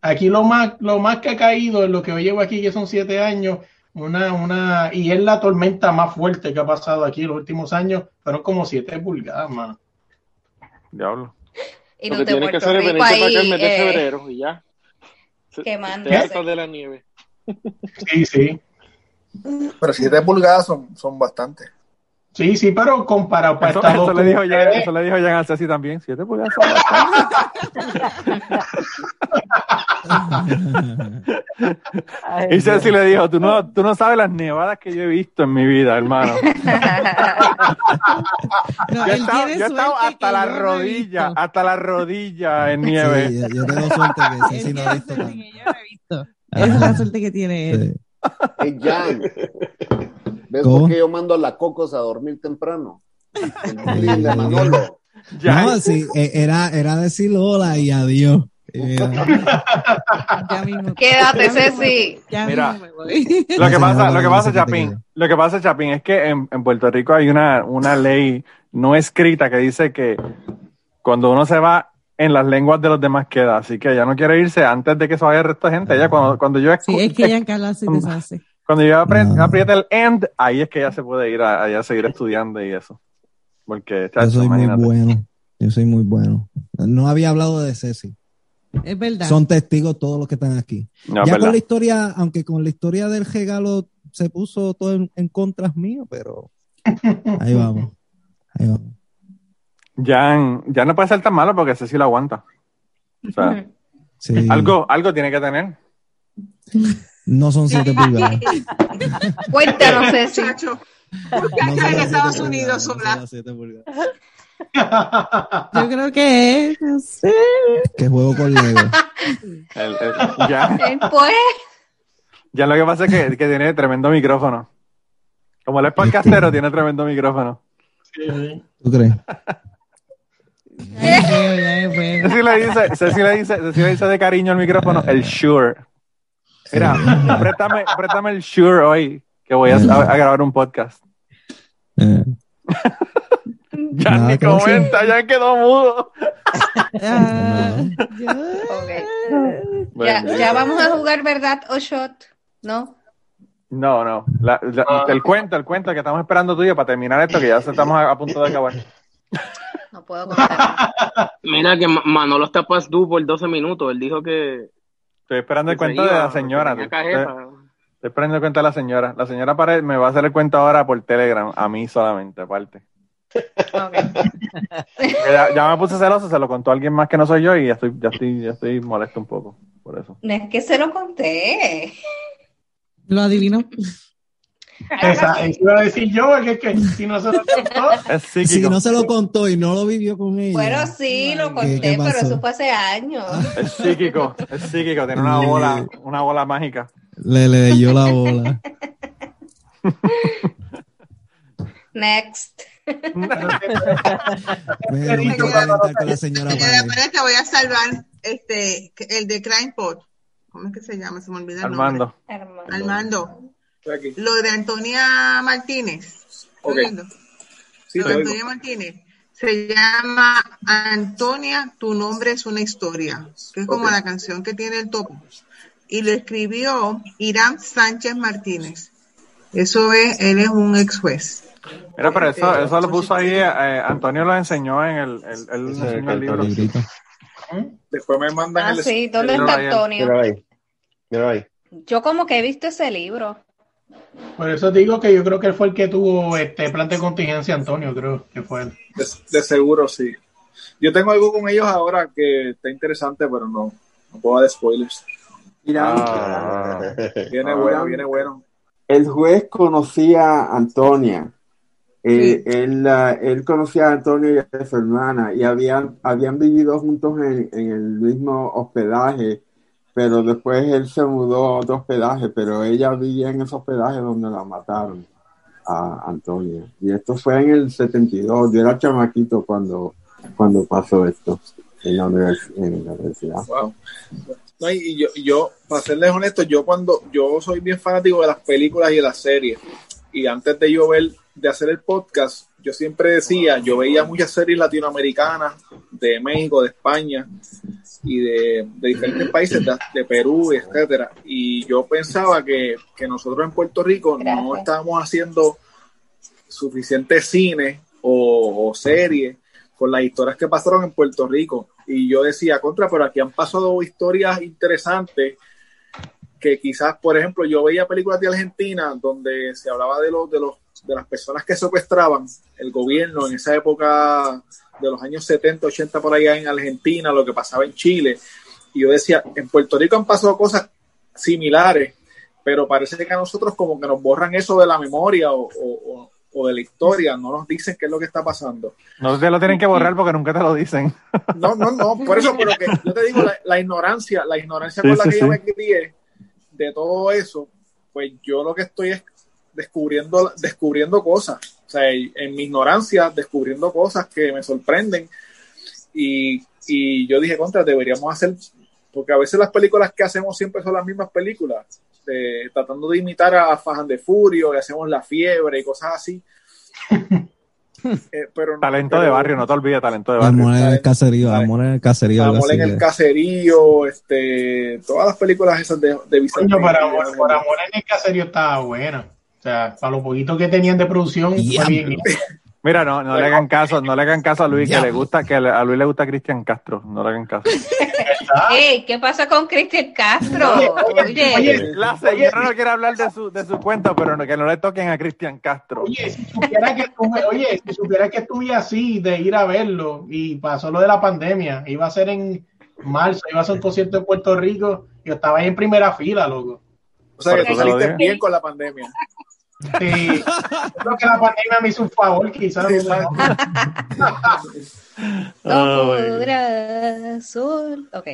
Aquí lo más, lo más que ha caído en lo que yo llevo aquí, que son siete años, una, una, y es la tormenta más fuerte que ha pasado aquí en los últimos años, fueron como siete pulgadas, mano. Diablo. Y no lo que tienes que hacer es venirte para acá el mes de eh, febrero y ya. Quemando. Te de la nieve. Sí, sí. Pero 7 pulgadas son, son bastantes. Sí, sí, pero comparado para eso, eso le dijo ya, eso le dijo Jan al Ceci también. 7 pulgadas son bastantes. y Ceci le dijo, tú no, tú no sabes las nevadas que yo he visto en mi vida, hermano. yo he estado, yo he estado hasta la rodilla, hasta la rodilla en nieve. Sí, yo, tengo suerte que Ceci no ha visto. Esa es la suerte que tiene él. Sí. Hey, Jan, ¿ves por qué yo mando a la Cocos a dormir temprano? De Manolo. No, sí, e, era, era decir hola y adiós. Quédate, Ceci. Mira, lo que pasa, lo que pasa, Chapín, lo que pasa, Chapín, es que en, en, Puerto Rico hay una, una ley no escrita que dice que cuando uno se va en las lenguas de los demás queda, así que ella no quiere irse antes de que se vaya el resto de gente. Ella cuando, cuando yo Sí, es que ella en se deshace. Cuando yo aprieta el end, ahí es que ella se puede ir a, a seguir estudiando y eso. Porque, yo soy muy bueno. Yo soy muy bueno. No había hablado de Ceci. Es verdad. Son testigos todos los que están aquí. ya con la historia, aunque con la historia del regalo se puso todo en, en contras mío, pero ahí vamos. Ahí vamos. Ya, ya no puede ser tan malo porque Ceci lo aguanta. O sea, algo, algo tiene que tener. No son siete pulgadas. Cuéntanos, Ceci. ¿Por qué acá en Estados Unidos sola? Yo creo que es, no sé. Que juego con Lego. ya. Pues. Ya lo que pasa es que, que tiene tremendo micrófono. Como él es podcastero, tiene tremendo micrófono. ¿Tú crees? Ceci le dice, Ceci le dice, Ceci le dice de cariño al micrófono el sure. Mira, préstame, préstame el sure hoy, que voy a, a, grabar un podcast. Eh. ya no, ni comenta, ya quedó mudo. ya, ya vamos a jugar verdad o shot, ¿no? No, no. La, la, ah. el cuento, el cuento que estamos esperando tuyo para terminar esto, que ya estamos a, a punto de acabar. Puedo contar. Mira que Manolo está pas tú por 12 minutos. Él dijo que. Estoy esperando el cuento de la señora. Estoy, esperando el cuento de la señora. La señora Pared me va a hacer el cuento ahora por Telegram, a mí solamente, aparte. ya, ya, me puse celoso, se lo contó alguien más que no soy yo y ya estoy, ya estoy, ya estoy molesto un poco por eso. No es que se lo conté. Lo adivino. Esa, iba a decir yo, que, que si no se lo contó. Si no se lo contó y no lo vivió con ella. Bueno, sí, lo conté, pero eso fue hace años. Es psíquico, es psíquico, tiene una bola, una bola mágica. Le leyó la bola. Next. te voy a salvar este, el de Crime Pot. ¿Cómo es que se llama? Se me olvida el Armando. Armando. Lo de Antonia Martínez. Okay. Sí, Antonia Martínez se llama Antonia, tu nombre es una historia, que es como la canción que tiene el topo. Y lo escribió Irán Sánchez Martínez. Eso es, él es un ex juez. Mira, pero eso, eso lo puso ahí, eh, Antonio lo enseñó en el, el, el, libro. Después me mandan ah, el... sí, ¿dónde está Antonio? Mira ahí. Mira ahí. Yo como que he visto ese libro. Por eso digo que yo creo que él fue el que tuvo este plan de contingencia, Antonio, creo que fue él. De, seguro, sí. Yo tengo algo con ellos ahora que está interesante, pero no, no puedo dar spoilers. Mira, ah, viene bueno, viene bueno. El juez conocía a Antonia. Eh, él, él, conocía a Antonia y a su hermana y habían, habían vivido juntos en, en el mismo hospedaje pero después él se mudó a otro hospedaje, pero ella vivía en ese hospedaje donde la mataron a Antonia. Y esto fue en el 72, yo era chamaquito cuando, cuando pasó esto en la, universidad. No, y yo, yo, para serles honesto, yo cuando, yo soy bien fanático de las películas y de las series, y antes de yo ver, de hacer el podcast, yo siempre decía, yo veía muchas series latinoamericanas, de México, de España, y de, diferentes países, de, Perú, etcétera. Y yo pensaba que, nosotros en Puerto Rico no estábamos haciendo suficiente cine o, o series con las historias que pasaron en Puerto Rico. Y yo decía, contra, pero aquí han pasado historias interesantes que quizás, por ejemplo, yo veía películas de Argentina donde se hablaba de los de los de las personas que secuestraban el gobierno en esa época de los años 70, 80 por allá en Argentina, lo que pasaba en Chile. Y yo decía, en Puerto Rico han pasado cosas similares, pero parece que a nosotros como que nos borran eso de la memoria o, de la historia, no nos dicen qué es lo que está pasando. No te lo tienen que borrar porque nunca te lo dicen. No, no, no, por eso, pero que yo te digo, la, ignorancia, la ignorancia con la que yo me crié de todo eso, pues yo lo que estoy es descubriendo, descubriendo cosas. O sea, en mi ignorancia, descubriendo cosas que me sorprenden. Y, yo dije, contra, deberíamos hacer, porque a veces las películas que hacemos siempre son las mismas películas, tratando de imitar a Fajan de Furio, y hacemos La Fiebre y cosas así. Eh, pero talento de barrio, no te olvides, talento de barrio. Amor en el caserío, amor en el caserío. Amor en el caserío, este, todas las películas esas de, de Vicente. por amor en el caserío estaba buena. O sea, para lo poquito que tenían de producción, Mira, no, no le hagan caso, no le hagan caso a Luis, que le gusta, que a Luis le gusta Cristian Castro, no le hagan caso. ¿qué pasa con Cristian Castro? Oye, la señora no quiere hablar de su, de su cuenta, pero que no le toquen a Cristian Castro. Oye, si supiera que estuve, oye, si supiera que estuve así de ir a verlo y pasó lo de la pandemia, iba a ser en marzo, iba a ser un concierto en Puerto Rico, yo estaba ahí en primera fila, loco. O sea, que tú saliste bien con la pandemia. Sí, creo que la pandemia me hizo un favor, quizás. podrá sol. Ok.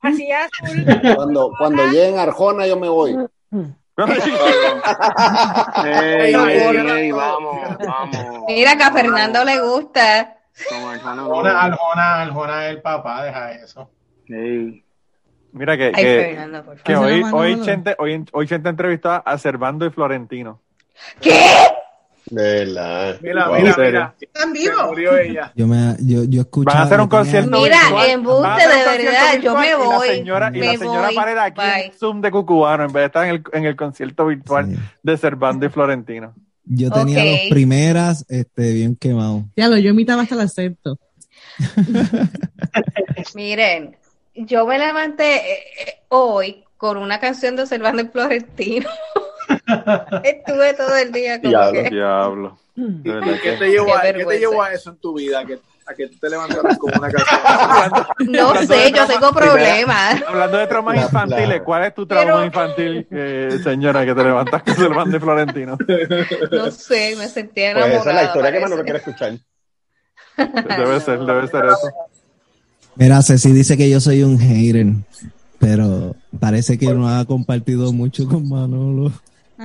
Así azul. Cuando, cuando lleguen a Arjona, yo me voy. hey, hey, vamos, vamos. Mira que a Fernando le gusta. Arjona, Arjona, Arjona es el papá, deja eso. Hey. Mira que, que, hoy, hoy, Chente, hoy, hoy Chente entrevistó a Servando y Florentino. ¿Qué? Mira, mira, mira. ¿Están vivos? Murió ella. Yo, me, yo, yo escucho. Van a hacer un concierto. Mira, en buste de verdad, yo me voy. Y la señora, me y la señora voy. aquí en Zoom de Cucubano en vez de estar en el, en el concierto virtual de Servando y Florentino. Yo tenía Ok. las primeras este, bien quemados. Ya lo, yo imitaba hasta el acepto. Miren, yo me levanté eh, eh, hoy con una canción de Servando y Florentino. Estuve todo el día como Diablo. que... Diablo. ¿Y De qué que- te llevó, a, ¿qué te vergüenza. llevó a eso en tu vida? Que, a que tú te levantaras con una canción. No sé, yo tengo problemas. Hablando de traumas La- infantiles, la- ¿cuál es tu trauma Pero- infantil, eh, señora, que te levantas con Servando y Florentino? No sé, me sentí Pues enamorada. esa es la historia que parece. Manolo quiere escuchar. Debe ser, debe ser eso. Mira, Ceci dice que yo soy un hater, pero parece que no ha compartido mucho con Manolo. Yo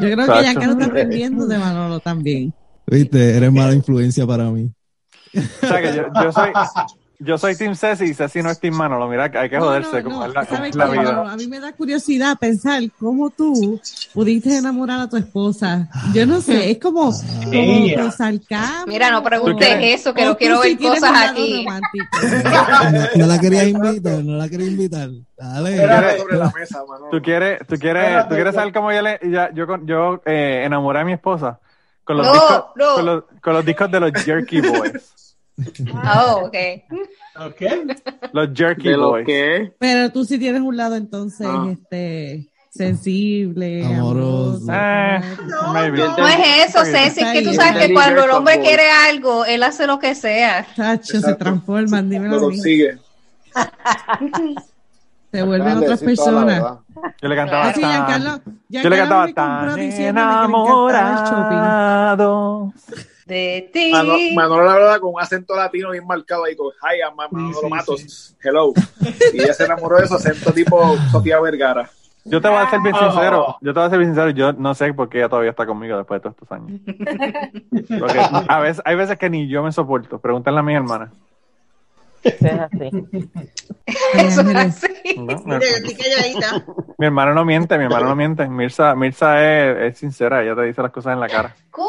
creo que Tacho. Giancarlo está aprendiendo de Manolo también. Viste, eres mala influencia para mí. O sea que yo, yo soy, yo soy Team Ceci y Ceci no es Team Manolo. Mira, hay que joderse como es la, como ¿Sabes es la qué? vida. A mí me da curiosidad pensar cómo tú pudiste enamorar a tu esposa. Yo no sé, es como, como. Mira, no preguntes eso, que no quiero ver cosas aquí. No, no la quería invitar, no la quería invitar. Dale. Sobre la mesa. ¿Tú quieres, tú quieres, tú quieres saber cómo yo, le, ya, yo, yo eh, enamoré a mi esposa? Con los, No, discos, no. Con, los, con los discos de los Jerky Boys. Oh, ok. ¿Ok? Los Jerky ¿De lo que? Pero tú sí tienes un lado entonces, Ah. este, sensible, Amoroso. amoroso. Eh, maybe. No es eso, Ceci, es que tú sabes que cuando el hombre quiere algo, él hace lo que sea. Tacho, se transforman, Lo dímelo mí. consigue. Se vuelven otras personas. Yo le cantaba Así, tan, Giancarlo, yo le Giancarlo cantaba tan enamorado. De ti. Mano- Manolo la verdad con un acento latino bien marcado ahí con Hi, I'm Manolo sí, Matos. Hello. Y ella se enamoró de su acento tipo Sofía Vergara. Yo te voy a ser bien Oh. sincero, yo te voy a ser bien sincero, yo no sé por qué ella todavía está conmigo después de todos estos años. Porque a veces, hay veces que ni yo me soporto. Pregúntale a mis hermanas. Eso es así. Eso es así. ¿no? Mi hermano no miente, mi hermano no miente. Mirza, Mirza es, es sincera, ella te dice las cosas en la cara. Cuco.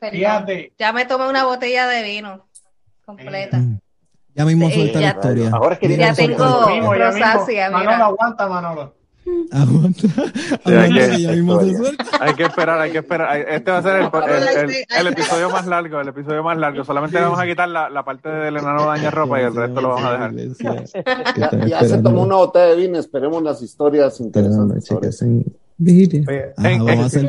Fíjate. Ya me tomé una botella de vino completa. Ya mismo Sí, suelta la ya- historia. Ahora es que Ya tengo rosácea, Manolo, aguanta, Manolo. Aguanta. hay Aguanta que-. Hay que esperar, hay que esperar. Este va a ser el, el- el- el episodio más largo, el episodio más largo. Solamente le vamos a quitar la, la parte del enano daña ropa y el resto lo vamos a dejar. Ya, ya se tomó una botella de vino, esperemos las historias interesantes. Ajá, En- vamos a hacer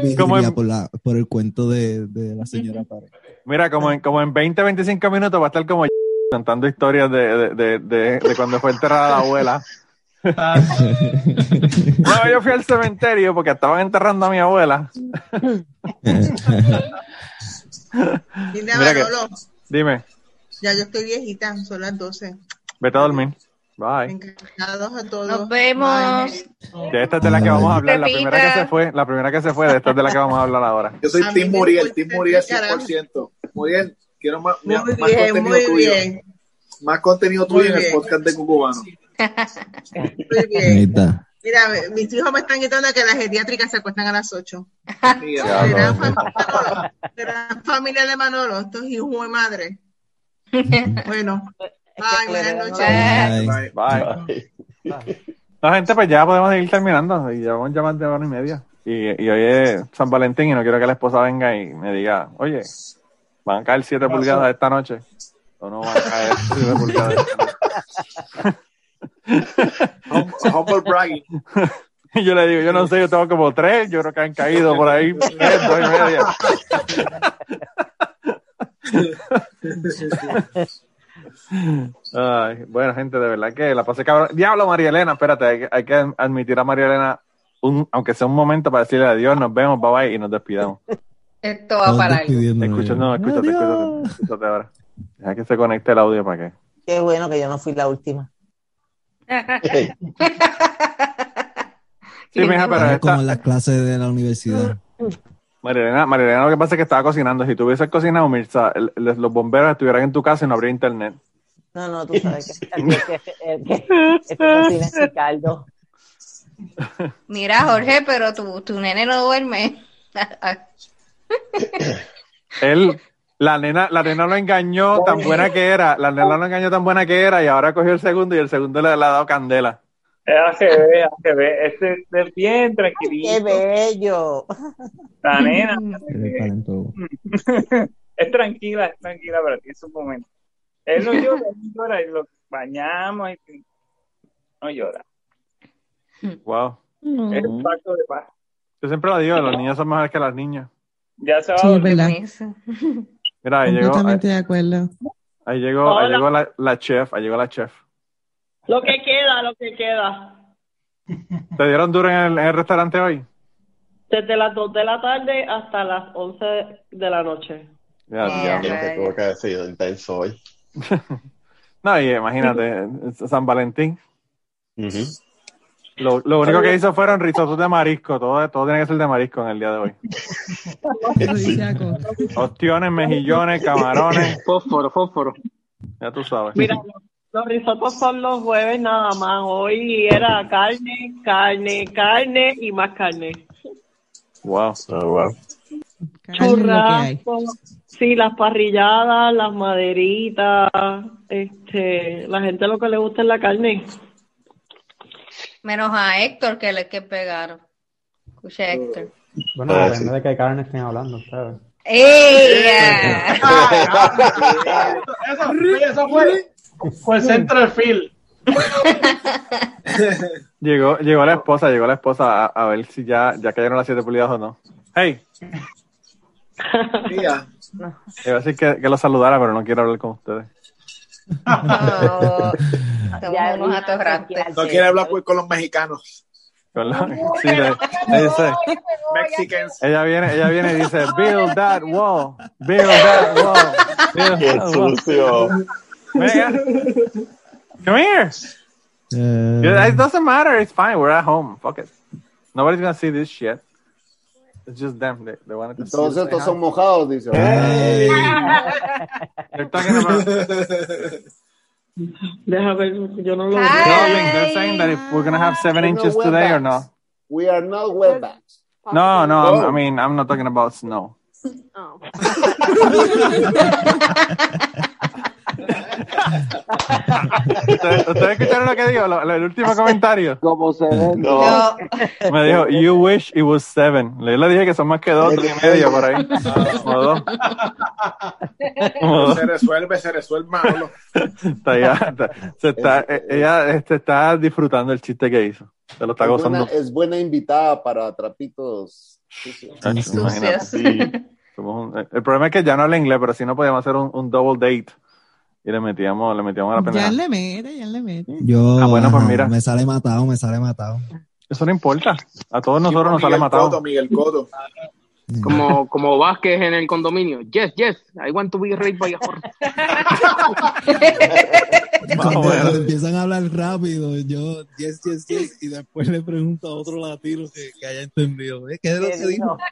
vigilia la, por el cuento de, de la señora Párez. Mira, como en, como en 20, 25 minutos va a estar como contando historias de, de, de, de- de cuando fue enterrada la abuela. No, yo fui al cementerio porque estaban enterrando a mi abuela. Mira, Mira que- Manolo, Dime, ya yo estoy viejita, son las 12. vete a dormir. Bye. Encantados a todos. Nos vemos. De esta es de la que vamos a hablar. La primera que se fue, la primera que se fue, de esta es de la que vamos a hablar ahora. Yo soy me Muriel, el Muriel carajo. 100%. Muriel, quiero más, Muy más bien, contenido muy tuyo. bien. Más contenido tuyo en el podcast de Cucubano. Muy Ahí bien. está. Mira, mis hijos me están gritando que las geriátricas se acuestan a las 8. Mira, Gran familia, Manolo, gran familia de Manolo, estos hijos de madre. Bueno, bye, buenas noches. Bye. Bye. No, gente, pues ya podemos ir terminando. Y llevamos ya más de hora y media. Y, y hoy es San Valentín y no quiero que la esposa venga y me diga, oye, ¿van a caer 7 pulgadas esta noche? ¿O no van a caer 7 pulgadas? hum- humble bragging. Y yo le digo, yo no sé, yo tengo como 3, yo creo que han caído por ahí 3, 2 y media. Ay, bueno, gente, de verdad que la pasé cabrón. Diablo, María Elena, espérate, hay que, hay que admitir a María Elena, un, aunque sea un momento para decirle adiós, nos vemos, bye bye y nos despidamos. Esto va para algo. no, escúchate, Adiós. escúchate, escúchate ahora. Deja que se conecte el audio para que. Qué bueno que yo no fui la última. Sí, mija, pero Estamos como esta, en las clases de la universidad. María Elena, lo que pasa es que estaba cocinando. Si tú hubieses cocinado, Mirza, el- el- los bomberos estuvieran en tu casa y no habría internet. No, no, tú sabes que que, que, que cocina es Ricardo. Mira, Jorge, pero tu, tu nene no duerme. Él, la nena, la nena lo engañó tan buena que era, la nena lo engañó tan buena que era y ahora cogió el segundo y el segundo le, le ha dado candela. Es AGB, AGB. Este es bien ¡Qué tranquilito. bello! La nena. Es tranquila, es tranquila, pero tiene su momento. Él no llora, él no llora y lo bañamos y no llora. Wow. Es un pacto de paz. Yo siempre lo digo, los niños son mejores que las niñas. Ya se va Sí, a dormir. Mira, ahí llegó, ahí, Completamente de acuerdo. ahí llegó, ahí llegó la, la chef, ahí llegó la chef. Lo que queda, lo que queda. ¿Te dieron duro en el, en el restaurante hoy? Desde las 2 de la tarde hasta las 11 de la noche. Ya, Eh, diablo. Lo que tuvo que haber sido intenso hoy. No, y imagínate, San Valentín. Ujú. Lo, lo único que hizo fueron risotos de marisco. Todo, todo tiene que ser de marisco en el día de hoy. Ostiones, mejillones, camarones. Fósforo, fósforo. Ya tú sabes. Mira, los risotos son los jueves nada más. Hoy era carne, carne, carne y más carne. Wow. wow. Churrasco, sí, las parrilladas, las maderitas, este, la gente lo que le gusta es la carne. Menos a Héctor que le que pegaron. Escucha, Héctor. Bueno, Ah, depende sí. de qué carne estén hablando, ¿sabes? ¡Ella! Eso, oye, eso fue, fue el central field. Llegó, llegó la esposa, llegó la esposa a, a ver si ya, ya cayeron las 7 pulgadas o no. Hey, iba a decir que, que lo saludara, pero no quiero hablar con ustedes. Oh, somos unos atorrantes. no quiere hablar pues, con los mexicanos. Con la- sí, le- le dice- Mexicans. ella viene, ella viene y dice, build that wall, build that wall, build Qué that wall. Venga. Come here. Eh, It doesn't matter. It's fine. We're at home. Fuck it. Nobody's gonna see this shit. It's just them. They, they wanted to see Todos us estos say son hi. mojados, dice. They're talking about. Deja ver, yo no lo No, they're saying that if we're gonna have seven We're not inches today or wetbacks. not. We are not wetbacks. No, no. I'm- Oh. I mean, I'm not talking about snow. Oh. ¿Ustedes, ustedes escucharon lo que dijo? Lo- lo- el último comentario. Como se ve. No. Me dijo, you wish it was seven. Yo le dije que son más que dos, tres y medio por ahí. Como dos. Como dos. Se resuelve, se resuelve, Manolo. Está ya, está- se está, eh, ella este, está disfrutando el chiste que hizo. Se lo está Es buena, gozando. es buena invitada para trapitos. sucios. Sucias. Somos un- el- el problema es que ya no habla inglés, pero si no podíamos hacer un, un double date y le metíamos, le metíamos a la Ya pendeja. le mete, ya le mete. Yo, Ah, bueno, pues mira. me sale matado, me sale matado. Eso no importa. A todos nosotros nos sale Miguel matado. Miguel Cotto. Como, como Vázquez en el condominio. Yes, yes, I want to be raped by a horse. Cuando, bueno. empiezan a hablar rápido, yo, yes, yes, yes, y después le pregunto a otro latino que, que haya entendido. ¿eh? ¿Qué es lo que dijo?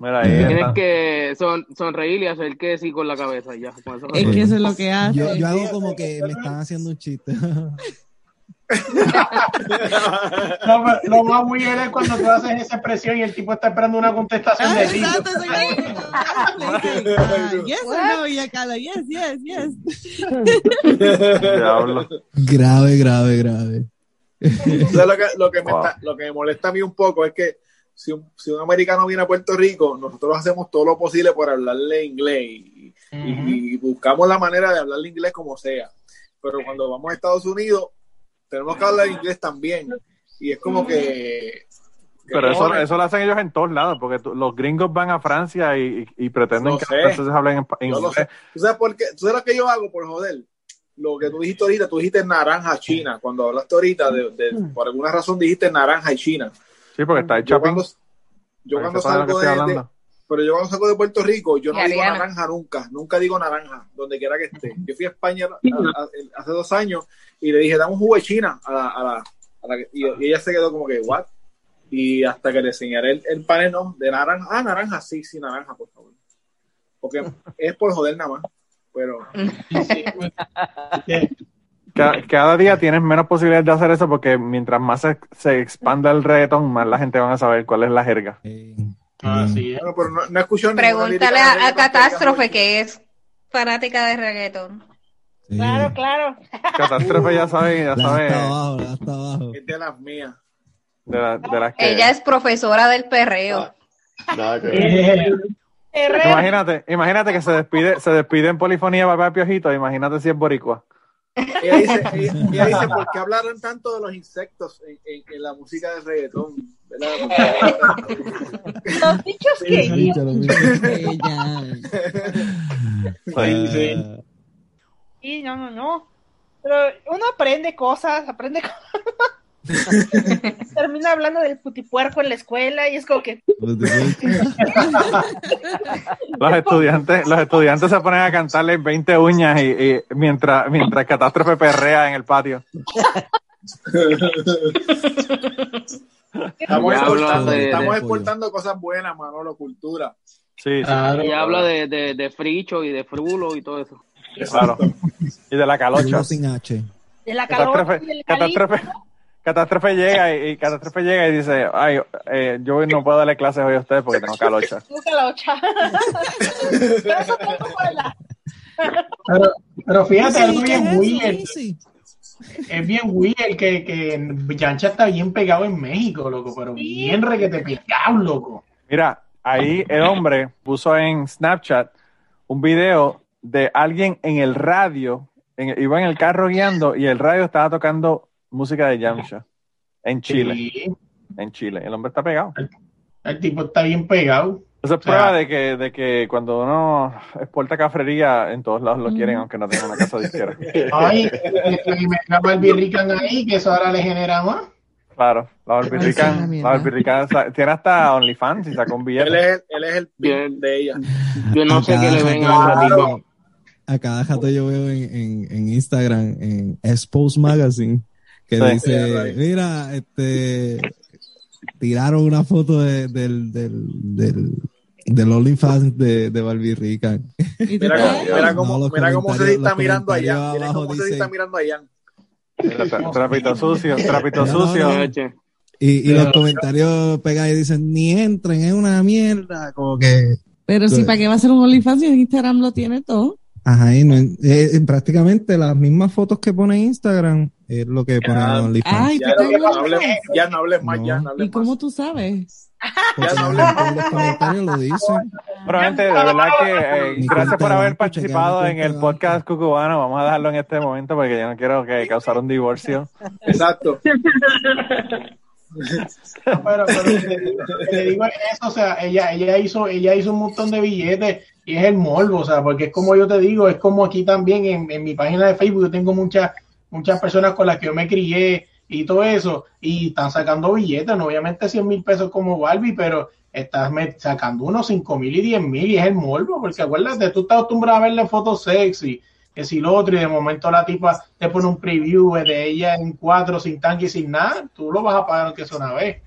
Mira, ahí Tienes está. que son, sonreír y hacer que sí con la cabeza. Ya, con eso Es que eso es lo que hace. Yo, yo hago como que me están haciendo un chiste. Lo, lo más weird es cuando tú haces esa expresión y el tipo está esperando una contestación Ah, de ti. exacto. Ah, yes or no, y acá la yes, yes, yes. Grave, grave, grave. Lo que, lo, que me Wow. está- lo que me molesta a mí un poco es que si un, si un americano viene a Puerto Rico, nosotros hacemos todo lo posible por hablarle inglés y, y- y buscamos la manera de hablarle inglés como sea. Pero cuando vamos a Estados Unidos, tenemos que hablar inglés también. Y es como que... que Pero eso, eso lo hacen ellos en todos lados, porque los gringos van a Francia y, y- y pretenden que franceses hablen en, inglés. sé. ¿Tú sabes por qué? ¿Tú sabes lo que yo hago por joder? Lo que tú dijiste ahorita, tú dijiste naranja china. Cuando hablaste ahorita, de, de- por alguna razón dijiste naranja y china. Sí, porque está hecho Yo cuando, yo cuando salgo de, de-. Pero yo cuando salgo de Puerto Rico, yo no digo naranja nunca, nunca digo naranja, donde quiera que esté. Yo fui a España a- a- hace dos años y le dije, dame un jugo de China a la, a la, a la que- y, y ella se quedó como que, what? Y hasta que le enseñaré el, el panel ¿no? de naranja, ah, naranja, sí, sí, naranja, por favor. Porque es por joder nada más, pero Ca- Cada, día tienes menos posibilidades de hacer eso porque mientras más se, se expanda el reggaetón, más la gente va a saber cuál es la jerga. Bueno, pero no, no Pregúntale a, a Catástrofe, que es fanática de reggaetón. Claro, claro. Catástrofe ya sabe, ya sabe hasta abajo, la hasta abajo. Es de las mías. de, la- de las que... Ella es profesora del perreo. Nada que ver. Herrera. Imagínate, imagínate que se despide, se despide en polifonía papá Piojito, imagínate si es boricua. Ella dice, ella, ella dice, ¿por qué hablaron tanto de los insectos en, en- en la música de reggaetón? Los bichos que Escucha, lo mismo. Sí, sí. Sí, no, no, no. Pero uno aprende cosas, aprende cosas. Termina hablando del putipuerco en la escuela y es como que. Los estudiantes, los estudiantes se ponen a cantarle 20 uñas y, y mientras, mientras Catástrofe perrea en el patio. Estamos, exportando, habla de- estamos de- exportando cosas buenas, Manolo, cultura. Sí, sí. Claro. Ella habla de, de, de fricho y de frulo y todo eso. Claro. Y de la calocha. Frulo sin H. De la calor Catástrofe, y el catástrofe, llega y, y catástrofe llega y dice, ay, eh, yo no puedo darle clases hoy a ustedes porque tengo calocha. Nunca la ocha. Pero. Pero, pero fíjate, algo ¿qué bien weird. Es bien weird que, que Yancha está bien pegado en México, loco, pero bien requete pegado, loco. Mira, ahí el hombre puso en Snapchat un video de alguien en el radio, en- iba en el carro guiando y el radio estaba tocando música de Yamcha en Chile. Sí, En Chile. El hombre está pegado. el tipo está bien pegado. Eso es O sea, prueba de que, de que cuando uno exporta cafrería, en todos lados lo quieren, aunque no tenga una casa disquera. Ay, y me da Barbie Rican ahí, que eso ahora le genera más. Claro, la Ay, la Barbirrican, la Barbirrican tiene hasta OnlyFans y sacó un Él es, él es el pin de ella. Yo no sé qué le ven rato a ratito. A cada rato yo veo en, en, en Instagram, en Expose Magazine, que Sí. dice, mira, este, tiraron una foto de, del, del, del, del OnlyFans de, de Barbie Rican. ¿Y tú Mira cómo, mira No, cómo, los mira cómo se está mirando allá. Mira cómo se está mirando allá. Tra- Trapito sucio, trapito No, sucio. no. Y, y los comentarios pegados y dicen, ni entren, es una mierda, como que... Pero si, ¿para qué va a ser un OnlyFans si en Instagram lo tiene todo? Ajá, y no, eh, prácticamente las mismas fotos que pone Instagram es lo que pone en OnlyFans. Ay, Ya, ¿tú ya te no hablas? hables, ya no hables más, ya no ¿Y hables más. cómo tú sabes? Porque Ya no hables en los comentarios lo dicen. Bueno, gente, de verdad que eh, gracias por haber participado en el podcast cucubano. Vamos a dejarlo en este momento porque yo no quiero que causar un divorcio. Exacto. No, pero, te te digo es eso, o sea, ella, ella hizo, ella hizo un montón de billetes y es el morbo, o sea, porque es como yo te digo, es como aquí también en, en mi página de Facebook, yo tengo muchas, muchas personas con las que yo me crié y todo eso, y están sacando billetes, no obviamente 100 mil pesos como Barbie, pero estás sacando unos 5 mil y 10 mil y es el morbo, porque acuérdate, tú estás acostumbrado a verle fotos sexy, que si lo otro, y de momento la tipa te pone un preview de ella en cuatro, sin tanque y sin nada, tú lo vas a pagar aunque sea una vez.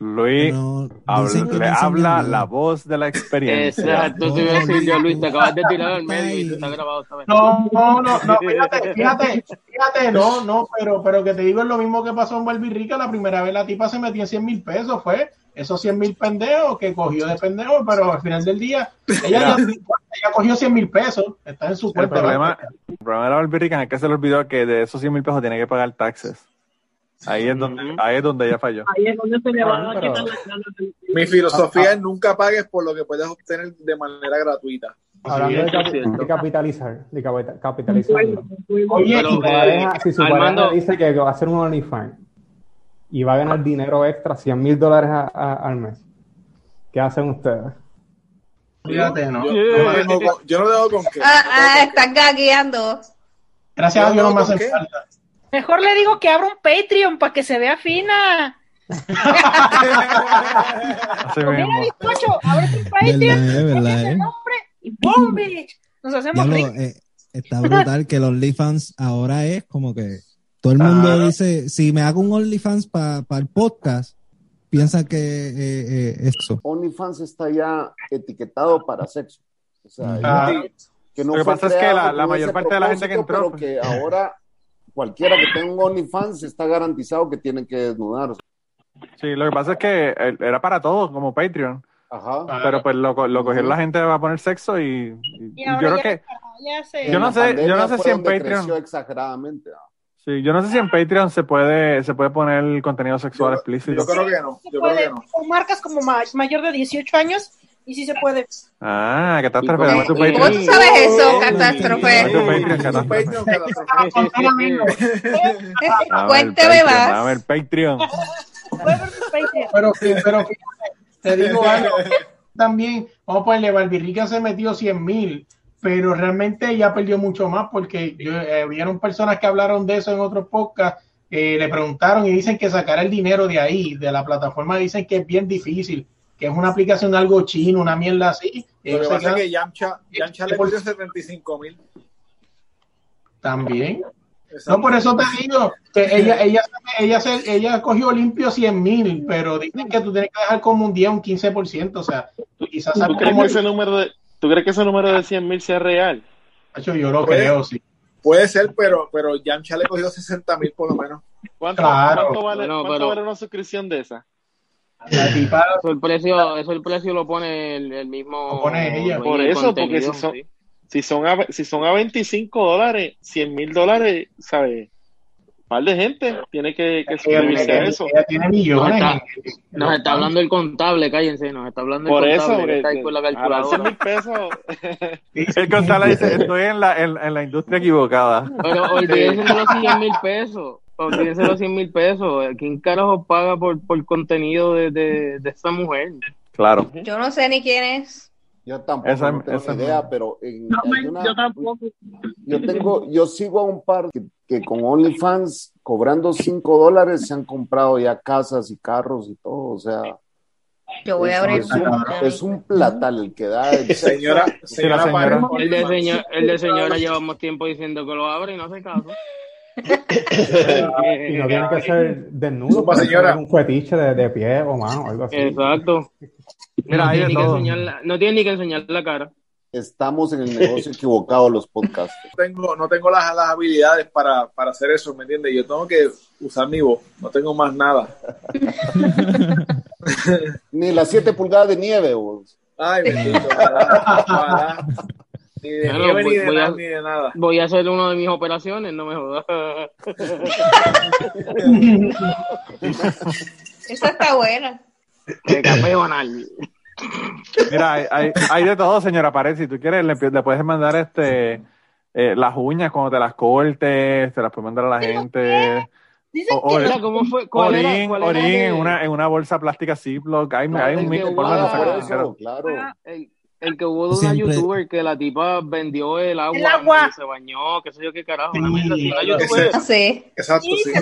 Luis No, habla- le habla la voz de la experiencia. Exacto, te iba a decir yo, Luis, te acabas de tirar al medio y te está grabado esta vez. No, no, no, no, fíjate, fíjate, fíjate, no, no, pero, pero que te digo es lo mismo que pasó en Barbie Rica, la primera vez la tipa se metió en 100 mil pesos, fue esos 100 mil pendejos que cogió de pendejo, pero al final del día, ella, ya- ella cogió 100 mil pesos, está en su El cuenta. problema, el problema de la Barbie Rican es que se le olvidó que de esos 100 mil pesos tiene que pagar taxes. Ahí es donde, ahí es donde ella falló. Ahí es donde se le van a quitar las ganas del- Mi filosofía es nunca pagues por lo que puedes obtener de manera gratuita. Hablando de, capitalizar, de capita- capitalizarlo. Oye, si su eh, pareja, si su Armando- pareja dice que va a hacer un OnlyFans y va a ganar dinero extra, 100 mil dólares a- a- al mes, ¿qué hacen ustedes? Fíjate, ¿no? Yo, yo no tengo con, yo no tengo con qué. Ah, ah, están gagueando. Gracias a Dios no me hace ¿Qué? falta. Mejor le digo que abra un Patreon para que se vea fina. Así Mira, mismo. bizcocho, ábrete un Patreon, Verdad, ese eh. nombre y ¡boom, bitch! Nos hacemos lo, ricos. eh, está brutal que el OnlyFans ahora es como que todo el mundo Claro. dice, si me hago un OnlyFans para el podcast, piensan que eh, eh, eso. OnlyFans está ya etiquetado para sexo. O sea, Ah. que no Lo que pasa es que la- la mayor parte de la gente que entró, Pero que ahora cualquiera que tenga un OnlyFans está garantizado que tiene que desnudar. Sí, lo que pasa es que eh, era para todos, como Patreon. Ajá. Pero pues lo, co- lo cogieron la gente va a poner sexo y, y- Y y yo creo ya, que ya. Yo no sé- yo no sé si en Patreon- exageradamente. ¿ah? sí, yo no sé si en Patreon se puede se puede poner contenido sexual explícito. Yo creo que no. Yo creo que no. con marcas como ma- mayor de 18 años y sí se puede. Ah, catástrofe, ¿Y dame tu cómo- ¿Cómo Patreon. tú sabes eso, Dame tu catástrofe? Patreon, catástrofe. Patreon, catástrofe. Dame Cuénteme más. Dame el Patreon. Puede ver tu Patreon. Pero, pero te digo algo, también, vamos a ponerle, Barbie Rica se metió 100 mil, pero realmente ella perdió mucho más porque yo, eh, vieron personas que hablaron de eso en otros podcasts, eh, le preguntaron y dicen que sacar el dinero de ahí, de la plataforma, dicen que es bien difícil, que es una aplicación de algo chino, una mierda así. Lo que pasa es que Yamcha, Yamcha le pidió 75 mil. También. No, por eso te digo que ella, ella, ella, se, ella cogió limpio 100 mil, pero dicen que tú tienes que dejar como un día un 15%, o sea, tú quizás ¿Tú crees, que ese número de, ¿Tú crees que ese número de 100 mil sea real? Yo lo Puede- creo, sí. Puede ser, pero, pero Yamcha le cogió 60 mil por lo menos. ¿Cuánto, Claro. cuánto vale, Bueno, cuánto pero- vale una suscripción de esa? Tipa Eso el precio, eso el precio lo pone el, el mismo. Lo pone ella. Por eso, porque si son, sí. si son a, si son a 25 dólares, 100 mil dólares, ¿sabes? Par de gente tiene que, que suscribirse a eso. ella tiene Nos millones. está, nos está hablando el contable, cállense, nos está hablando el Por contable. eso, que porque está ahí con la a las 100 calculadora. mil pesos. El Gonzalo dice, estoy en la, en, en la industria equivocada. Pero olvídense de los 100 mil pesos. Olvídense de los 100 mil pesos. ¿Quién carajo paga por, por contenido de, de, de esta mujer? Claro. Yo no sé ni quién es. Yo tampoco Esa- no tengo esa- idea, pero en No, alguna- yo tampoco. yo tengo, yo sigo a un par que, que con OnlyFans cobrando 5 dólares se han comprado ya casas y carros y todo, o sea, Yo voy a es, abrir es un, es un platal el que da el Señora, señora, señora. El de, señor, el de señora llevamos tiempo diciendo que lo abre y no hace caso. Y no tiene que ser desnudo, señora. un fetiche de, de pie o mano, algo así. Exacto. Mira, no, tiene ni que enseñar la, no tiene ni que enseñar la cara. Estamos en el negocio equivocado los podcasts. no tengo, no tengo las, las habilidades para, para hacer eso, ¿me entiendes? Yo tengo que usar mi voz, no tengo más nada. Ni las 7 pulgadas de nieve, vos. Ay, bendito. Ni de nieve, voy- ni de voy a- nada, ni de nada. Voy a hacer una de mis operaciones, no me jodas. Esa está buena. De café banal. Mira, hay, hay, hay de todo, señora Pared. Si tú quieres, le, le puedes mandar este eh, las uñas cuando te las cortes, te las puedes mandar a la gente. Dicen O- o- Mira, ¿cómo fue? ¿Cuál era? Orín, ¿Cuál era en una, en una bolsa plástica Ziploc. Hay, hay un mil formas de sacar claro. El, el que hubo de una Siempre- youtuber que la tipa vendió el agua, El agua. y se bañó, qué sé yo qué carajo. Sí, Una ese- youtuber. Sí. Exacto, Sí, sí.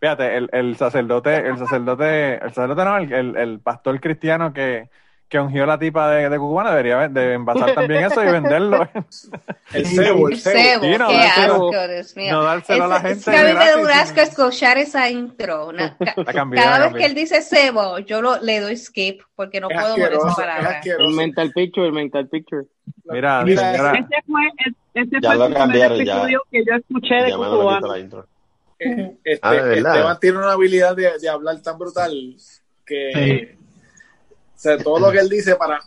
Fíjate, el, el sacerdote, el sacerdote, el sacerdote no, el, el, el pastor cristiano que, que ungió a la tipa de, de Cucubana debería de envasar también eso y venderlo. El cebo, el cebo. Sí, no, qué dárselo- asco, Dios mío. no dárselo a la Es- es gente que a mí me da un asco escuchar esa intro. Na- ca- Cada vez que él dice cebo, yo lo, le doy skip porque no Es puedo con esa es palabra. El mental picture, el mental picture. Mira, Mira, Ese fue, ese Ya fue lo el primer cambiaron, ya. episodio que yo escuché de intro. Eh, este, Ah. Esteban tiene una habilidad de, de hablar tan brutal que Sí. O sea, todo lo que él dice para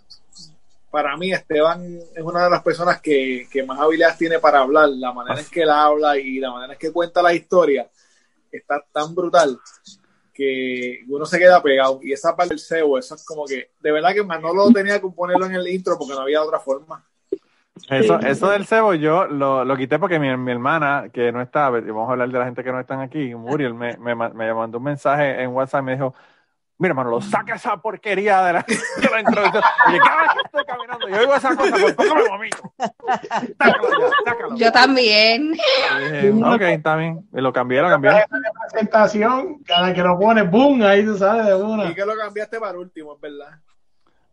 para mí Esteban es una de las personas que, que más habilidades tiene para hablar. La manera en que él habla y la manera en que cuenta la historia está tan brutal que uno se queda pegado. Y esa parte del cebo eso es como que de verdad que Manolo tenía que ponerlo en el intro porque no había otra forma. Eso, eso del cebo yo lo, lo quité porque mi, mi hermana, que no está, y vamos a hablar de la gente que no están aquí, Muriel, me, me, me mandó un mensaje en WhatsApp y me dijo, mira, hermano, lo saca esa porquería de la, de la introducción. Oye, cada vez que estoy caminando, yo oigo esa cosa, por poco me vomito. Sácalo ya, sácalo. Yo también. Y dije, ok, está bien. Y lo cambié, lo cambié. de presentación, cada que lo pone, boom, ahí tú sabes de una. y que lo cambiaste para último es verdad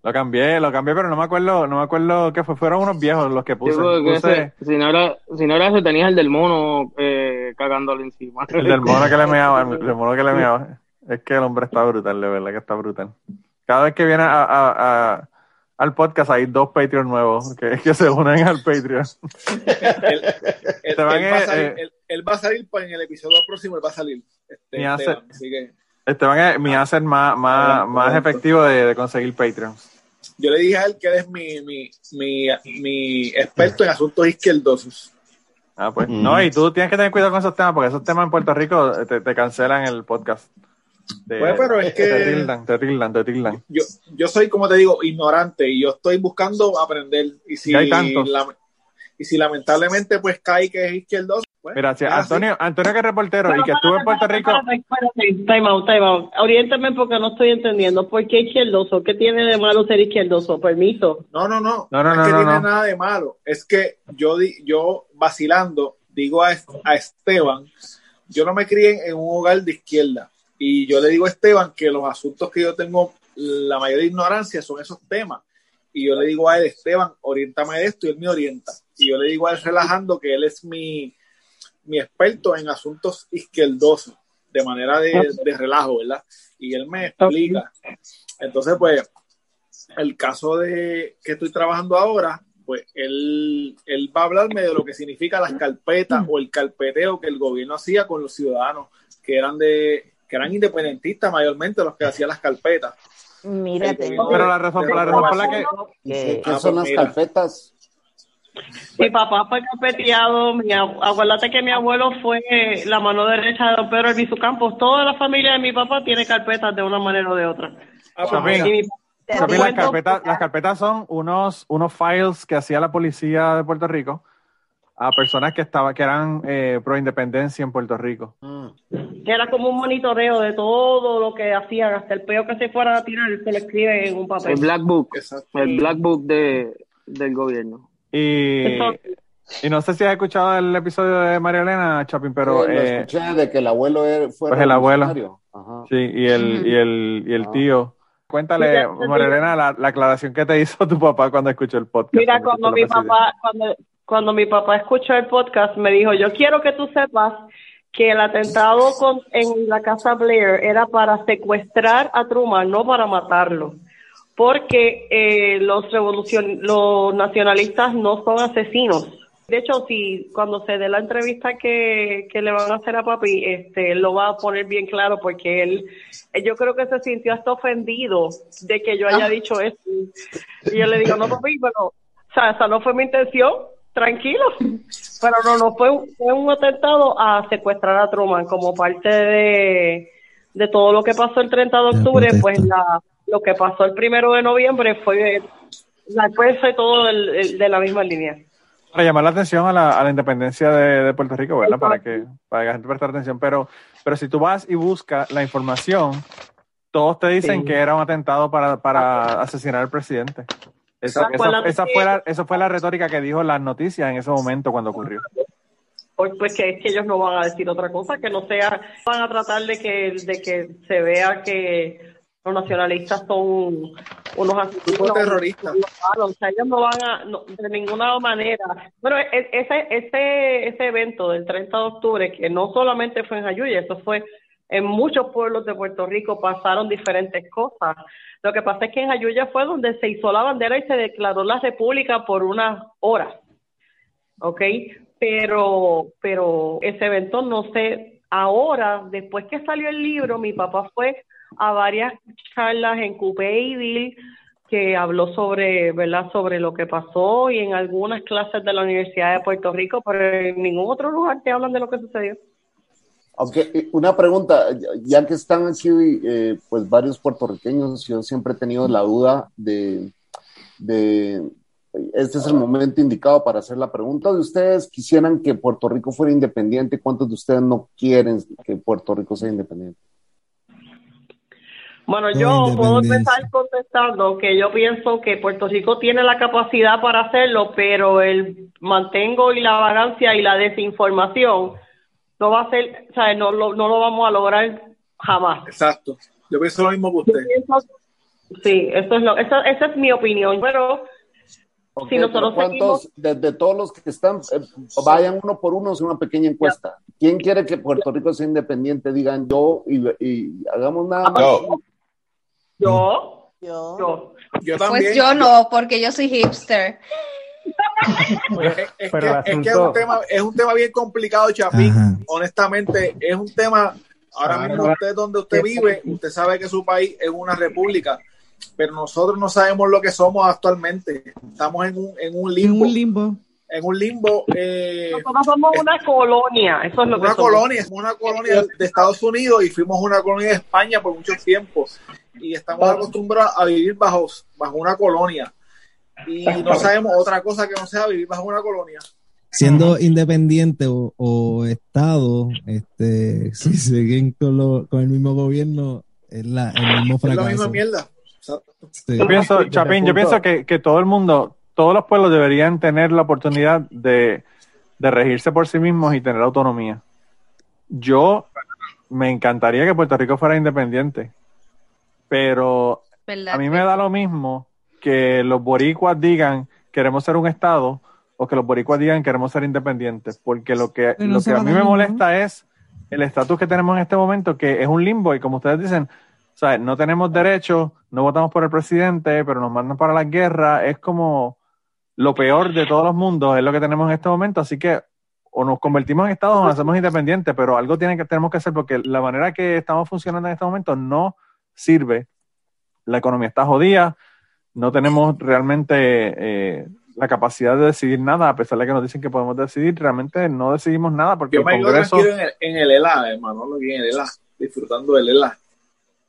Lo cambié, lo cambié, pero no me acuerdo, no me acuerdo qué fue. Fueron unos viejos los que puse. ese- si, no era, si no era ese, tenías el del mono eh, cagándole encima. el del mono que le meaba, el del mono que le meaba. Es que el hombre está brutal, de verdad que está brutal. Cada vez que viene a, a- a- al podcast hay dos Patreon nuevos que, que se unen al Patreon. él, él- Te van él va a a- salir, eh, él- va a salir pa- en el episodio próximo él va a salir este, hace- Esteban, así que Esteban es mi hacer más, más, más efectivo de, de conseguir Patreon. yo le dije a él que él es mi, mi, mi, mi experto en asuntos izquierdosos. Ah, pues. Mm. No, y tú tienes que tener cuidado con esos temas, porque esos temas en Puerto Rico eh, te, te cancelan el podcast. Te- Pues, pero es que- Te tildan, te tildan, te tildan. Yo, yo soy, como te digo, ignorante y yo estoy buscando aprender. Y si, Y hay tantos. la- y si lamentablemente pues cae que es izquierdoso, pues, Mira, si es así. Antonio, Antonio que es reportero y que estuvo en Puerto Rico, Time out, time out. Oriéntame porque no estoy entendiendo. ¿Por qué izquierdoso? ¿Qué tiene de malo ser izquierdoso? Permiso. No, no, no. No, no, es no, que no, tiene no. nada de malo. Es que yo, di- yo vacilando, digo a, a Esteban, yo no me crié en un hogar de izquierda. Y yo le digo a Esteban que los asuntos que yo tengo, la mayor ignorancia son esos temas. Y yo le digo a él, Esteban, oriéntame de esto y él me orienta. Y yo le digo a él relajando que él es mi, mi experto en asuntos izquierdosos, de manera de, de relajo, ¿verdad? Y él me explica. Entonces, pues, el caso de que estoy trabajando ahora, pues él, él va a hablarme de lo que significa las carpetas o el carpeteo que el gobierno hacía con los ciudadanos que eran de que eran independentistas mayormente los que hacían las carpetas. Mira, El tengo- gobierno- Pero la razón, la razón por la que... ¿Qué, Ah, son pues las carpetas? Mi papá fue carpeteado, mi ab- acuérdate que mi abuelo fue la mano derecha de don Pedro Albizu Campos. Toda la familia de mi papá tiene carpetas de una manera o de otra. Ah, pues Y mi- las, carpetas, las carpetas son unos, unos files que hacía la policía de Puerto Rico a personas que estaban que eran eh, pro independencia en Puerto Rico. Era como un monitoreo de todo lo que hacían, hasta el peo que se fuera a tirar, se le escribe en un papel. El Black Book. Exacto. El Black Book de, del gobierno. Y, y no sé si has escuchado el episodio de María Elena Chapin, pero Sí, lo eh, escuché de que el abuelo era, fue pues el abuelo. Ajá. sí, y el, y el, y el Ah. tío. Cuéntale, Mira, María Elena, la, la aclaración que te hizo tu papá cuando escuchó el podcast. Mira, cuando mi papá, cuando, cuando mi papá escuchó el podcast, me dijo, yo quiero que tú sepas que el atentado con, en la casa Blair era para secuestrar a Truman, no para matarlo. Porque eh, los revolucion los nacionalistas no son asesinos. De hecho, si cuando se dé la entrevista que, que le van a hacer a papi, este, él lo va a poner bien claro porque él, yo creo que se sintió hasta ofendido de que yo haya dicho eso. Y yo le digo, no papi, pero, o sea, esa no fue mi intención, tranquilo. Pero no, no, fue, un- fue un atentado a secuestrar a Truman como parte de, de todo lo que pasó el 30 de la octubre, pues la, lo que pasó el primero de noviembre fue, la fue todo el- el- de la misma línea. Para llamar la atención a la, a la independencia de, de Puerto Rico, ¿verdad? Para que, para que la gente preste atención. Pero, pero si tú vas y buscas la información, todos te dicen Sí. que era un atentado para, para asesinar al presidente. Esa, esa- esa fue la, esa fue la retórica que dijo las noticias en ese momento cuando ocurrió. Pues, pues que es que ellos no van a decir otra cosa, que no sea, van a tratar de que, de que se vea que los nacionalistas son unos asesinos, terroristas. o sea, ellos no van a, no, de ninguna manera. Bueno, e- ese, ese, ese evento del 30 de octubre, que no solamente fue en Jayuya, eso fue en muchos pueblos de Puerto Rico, pasaron diferentes cosas. Lo que pasa es que en Jayuya fue donde se hizo la bandera y se declaró la república por unas horas. ¿ok? Pero, pero ese evento no sé, ahora, después que salió el libro, mi papá fue a varias charlas en Coupéville que habló sobre, ¿verdad?, sobre lo que pasó y en algunas clases de la Universidad de Puerto Rico, pero en ningún otro lugar te hablan de lo que sucedió. Aunque eh, una pregunta, ya que están aquí eh, pues varios puertorriqueños, yo siempre he tenido la duda de, de, este es el momento indicado para hacer la pregunta de ustedes, quisieran que Puerto Rico fuera independiente, ¿cuántos de ustedes no quieren que Puerto Rico sea independiente? Bueno, No, yo puedo empezar contestando que yo pienso que Puerto Rico tiene la capacidad para hacerlo, pero el mantengo y la vagancia y la desinformación no va a ser, o sea, no lo, no lo vamos a lograr jamás. Exacto. Yo pienso lo mismo que Yo usted. pienso- sí, eso es lo, esa, esa es mi opinión, pero si nosotros pero ¿Cuántos, de, de todos los que están, eh, vayan uno por uno, es una pequeña encuesta? ¿Quién quiere que Puerto Rico sea independiente? Digan yo y, y hagamos nada más. Yo. Yo. Yo Pues también. yo no, porque yo soy hipster. Es, es Pero que, es que un tema, es un tema bien complicado, Chapín. Ajá. Honestamente, es un tema. Ahora mismo usted donde usted vive, usted sabe que su país es una república, pero nosotros no sabemos lo que somos actualmente. Estamos en un, en un En limbo, un limbo. en un limbo, eh, nosotros somos una colonia, eso es lo que una somos. colonia, somos una colonia de Estados Unidos y fuimos una colonia de España por mucho tiempo y estamos acostumbrados a vivir bajo, bajo una colonia y no sabemos otra cosa que no sea vivir bajo una colonia. Siendo independiente o, o Estado, este, si siguen con, lo- con el mismo gobierno, es la, el mismo Es la fracaso. misma mierda. Sí. Yo pienso, Desde Chapín, yo pienso que, que todo el mundo, todos los pueblos deberían tener la oportunidad de, de regirse por sí mismos y tener autonomía. Yo me encantaría que Puerto Rico fuera independiente, pero a mí me da lo mismo que los boricuas digan queremos ser un estado o que los boricuas digan queremos ser independientes, porque lo que, no lo que a mí me molesta es el estatus que tenemos en este momento, que es un limbo, y como ustedes dicen, sea, no tenemos derecho, no votamos por el presidente, pero nos mandan para la guerra, es como lo peor de todos los mundos, es lo que tenemos en este momento, así que o nos convertimos en Estados o nos hacemos independientes, pero algo tiene que, tenemos que hacer porque la manera que estamos funcionando en este momento no sirve. La economía está jodida, no tenemos realmente eh, la capacidad de decidir nada, a pesar de que nos dicen que podemos decidir, realmente no decidimos nada porque Yo el me Congreso... en el, en el ELA, hermano, lo vi en el ELA, disfrutando del ELA.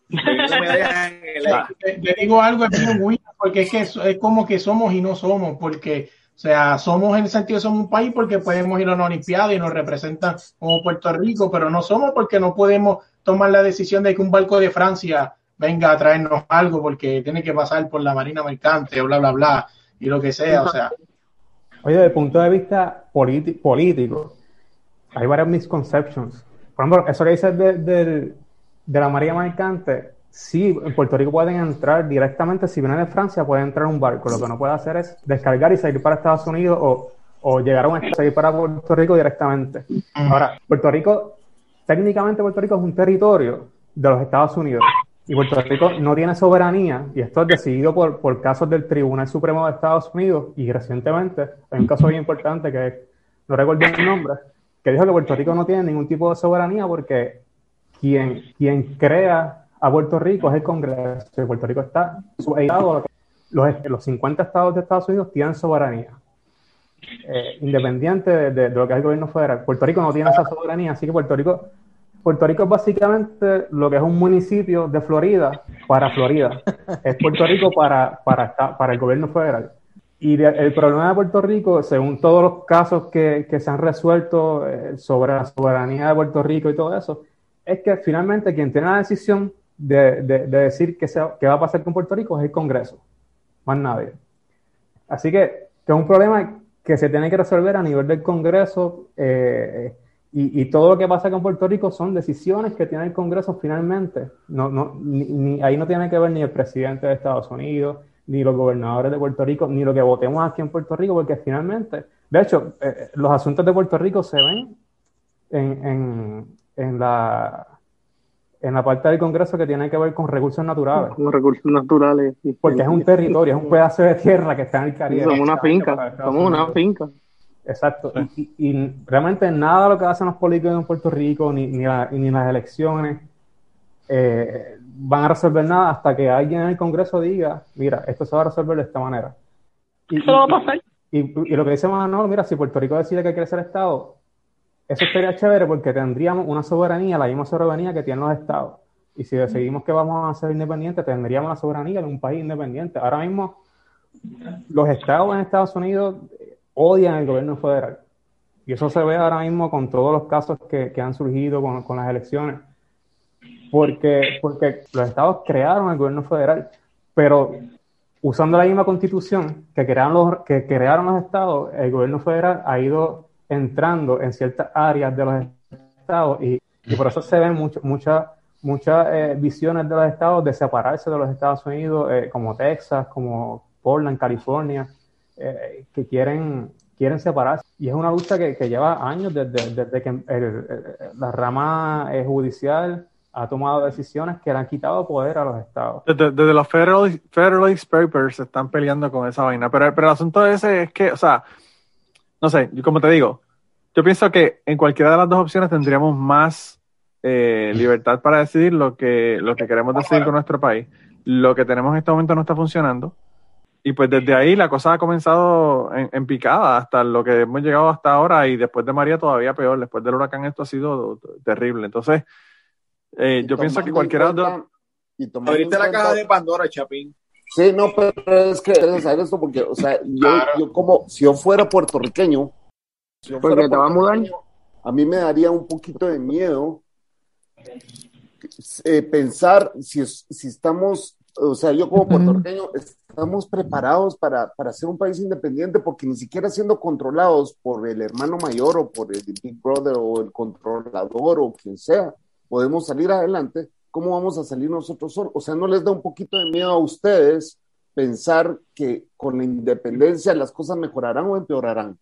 No me dejan en el ELA. Te, te digo algo, weird, porque es que es, es como que somos y no somos, porque, o sea, somos en el sentido de somos un país porque podemos ir a una Olimpiada y nos representan como Puerto Rico, pero no somos porque no podemos tomar la decisión de que un barco de Francia venga a traernos algo porque tiene que pasar por la Marina Mercante o bla, bla, bla, y lo que sea, o sea. Oye, desde el punto de vista político, hay varias misconceptions. Por ejemplo, eso que dices de, del- de la María Mercante, sí, en Puerto Rico pueden entrar directamente, si vienen de Francia, pueden entrar en un barco. Lo que no puede hacer es descargar y salir para Estados Unidos o, o llegar a un salir para Puerto Rico directamente. Ahora, Puerto Rico, técnicamente Puerto Rico es un territorio de los Estados Unidos. Y Puerto Rico no tiene soberanía, y esto es decidido por, por casos del Tribunal Supremo de Estados Unidos, y recientemente hay un caso bien importante que no recuerdo el nombre, que dijo que Puerto Rico no tiene ningún tipo de soberanía porque quien, quien crea a Puerto Rico es el Congreso, y Puerto Rico está que- los, los 50 estados de Estados Unidos tienen soberanía. Eh, independiente de, de- de lo que es el gobierno federal. Puerto Rico no tiene esa soberanía, así que Puerto Rico Puerto Rico es básicamente lo que es un municipio de Florida para Florida. Es Puerto Rico para, para, el gobierno federal. Y el problema de Puerto Rico, según todos los casos que, se han resuelto eh, sobre la soberanía de Puerto Rico y todo eso, es que finalmente quien tiene la decisión de, de- de decir qué, va a pasar con Puerto Rico es el Congreso, más nadie. Así que, que es un problema que se tiene que resolver a nivel del Congreso eh, y, y todo lo que pasa con Puerto Rico son decisiones que tiene el Congreso finalmente. No, no, ni- ni- ahí no tiene que ver ni el presidente de Estados Unidos, ni los gobernadores de Puerto Rico, ni lo que votemos aquí en Puerto Rico, porque finalmente, de hecho, eh, los asuntos de Puerto Rico se ven en, en, en la, en la parte del Congreso que tiene que ver con recursos naturales. Los recursos naturales. Porque es un territorio, es un pedazo de tierra que está en el Caribe. Somos una finca, somos una finca. Exacto. Y, y- y realmente nada de lo que hacen los políticos en Puerto Rico, ni, ni, la- ni las elecciones, eh, van a resolver nada hasta que alguien en el Congreso diga, mira, esto se va a resolver de esta manera. Y, Eso va a pasar. y, y lo que dice Manolo, mira, si Puerto Rico decide que quiere ser Estado, eso sería chévere porque tendríamos una soberanía, la misma soberanía que tienen los Estados. Y si decidimos que vamos a ser independientes, tendríamos la soberanía de un país independiente. Ahora mismo, los Estados en Estados Unidos odian el gobierno federal. Y eso se ve ahora mismo con todos los casos que, que han surgido con, con las elecciones. Porque, porque los estados crearon el gobierno federal, pero usando la misma constitución que crearon los, que crearon los estados, el gobierno federal ha ido entrando en ciertas áreas de los estados y, y por eso se ven mucho- muchas muchas eh, visiones de los estados de separarse de los Estados Unidos, eh, como Texas, como Portland, California, eh, que quieren, quieren separarse. Y es una lucha que, lleva años desde, que la rama eh, judicial ha tomado decisiones que le han quitado poder a los estados. Desde, los Federalist, Federalist Papers se están peleando con esa vaina. Pero, pero el asunto ese es que, o sea, no sé, yo como te digo, yo pienso que en cualquiera de las dos opciones tendríamos más eh, libertad para decidir lo que, lo que queremos decidir con nuestro país. Lo que tenemos en este momento no está funcionando. Y pues desde ahí la cosa ha comenzado en, en picada hasta lo que hemos llegado hasta ahora y después de María todavía peor. Después del huracán esto ha sido terrible. Entonces, eh, yo pienso que cualquiera cuenta- y Abriste la caja de Pandora, Chapín. Sí, no, pero es que debes saber esto porque, o sea, yo, yo como, si yo fuera puertorriqueño, si yo Porque fuera te va a mudar. puertorriqueño, a mí me daría un poquito de miedo eh, pensar si, es- si estamos, o sea, yo como puertorriqueño, estamos preparados para, para ser un país independiente porque ni siquiera siendo controlados por el hermano mayor o por el Big Brother o el controlador o quien sea, podemos salir adelante. ¿Cómo vamos a salir nosotros solos? O sea, ¿no les da un poquito de miedo a ustedes pensar que con la independencia las cosas mejorarán o empeorarán.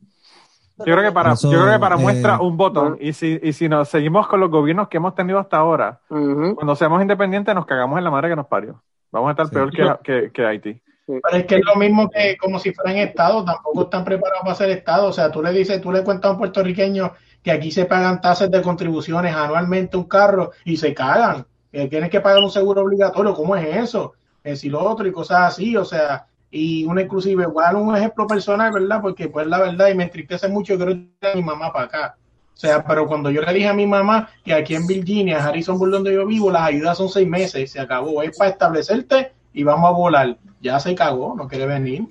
Yo creo que para, Eso, yo creo que para eh, muestra un botón. Y si, y si nos seguimos con los gobiernos que hemos tenido hasta ahora, cuando seamos independientes nos cagamos en la madre que nos parió. Vamos a estar peor que, que, que Haití. Pero es que es lo mismo que como si fueran Estado, tampoco están preparados para ser Estado. O sea, tú le dices, tú le cuentas a un puertorriqueño que aquí se pagan tasas de contribuciones anualmente un carro y se cagan. Que tienes que pagar un seguro obligatorio. ¿Cómo es eso? Es y lo otro y cosas así. O sea, y una inclusive, igual un ejemplo personal, ¿verdad? Porque pues la verdad, y me entristece mucho, yo creo que a mi mamá para acá. O sea, pero cuando yo le dije a mi mamá que aquí en Virginia, Harrisonburg, donde yo vivo, las ayudas son seis meses, se acabó, es para establecerte y vamos a volar. Ya se cagó, no quiere venir.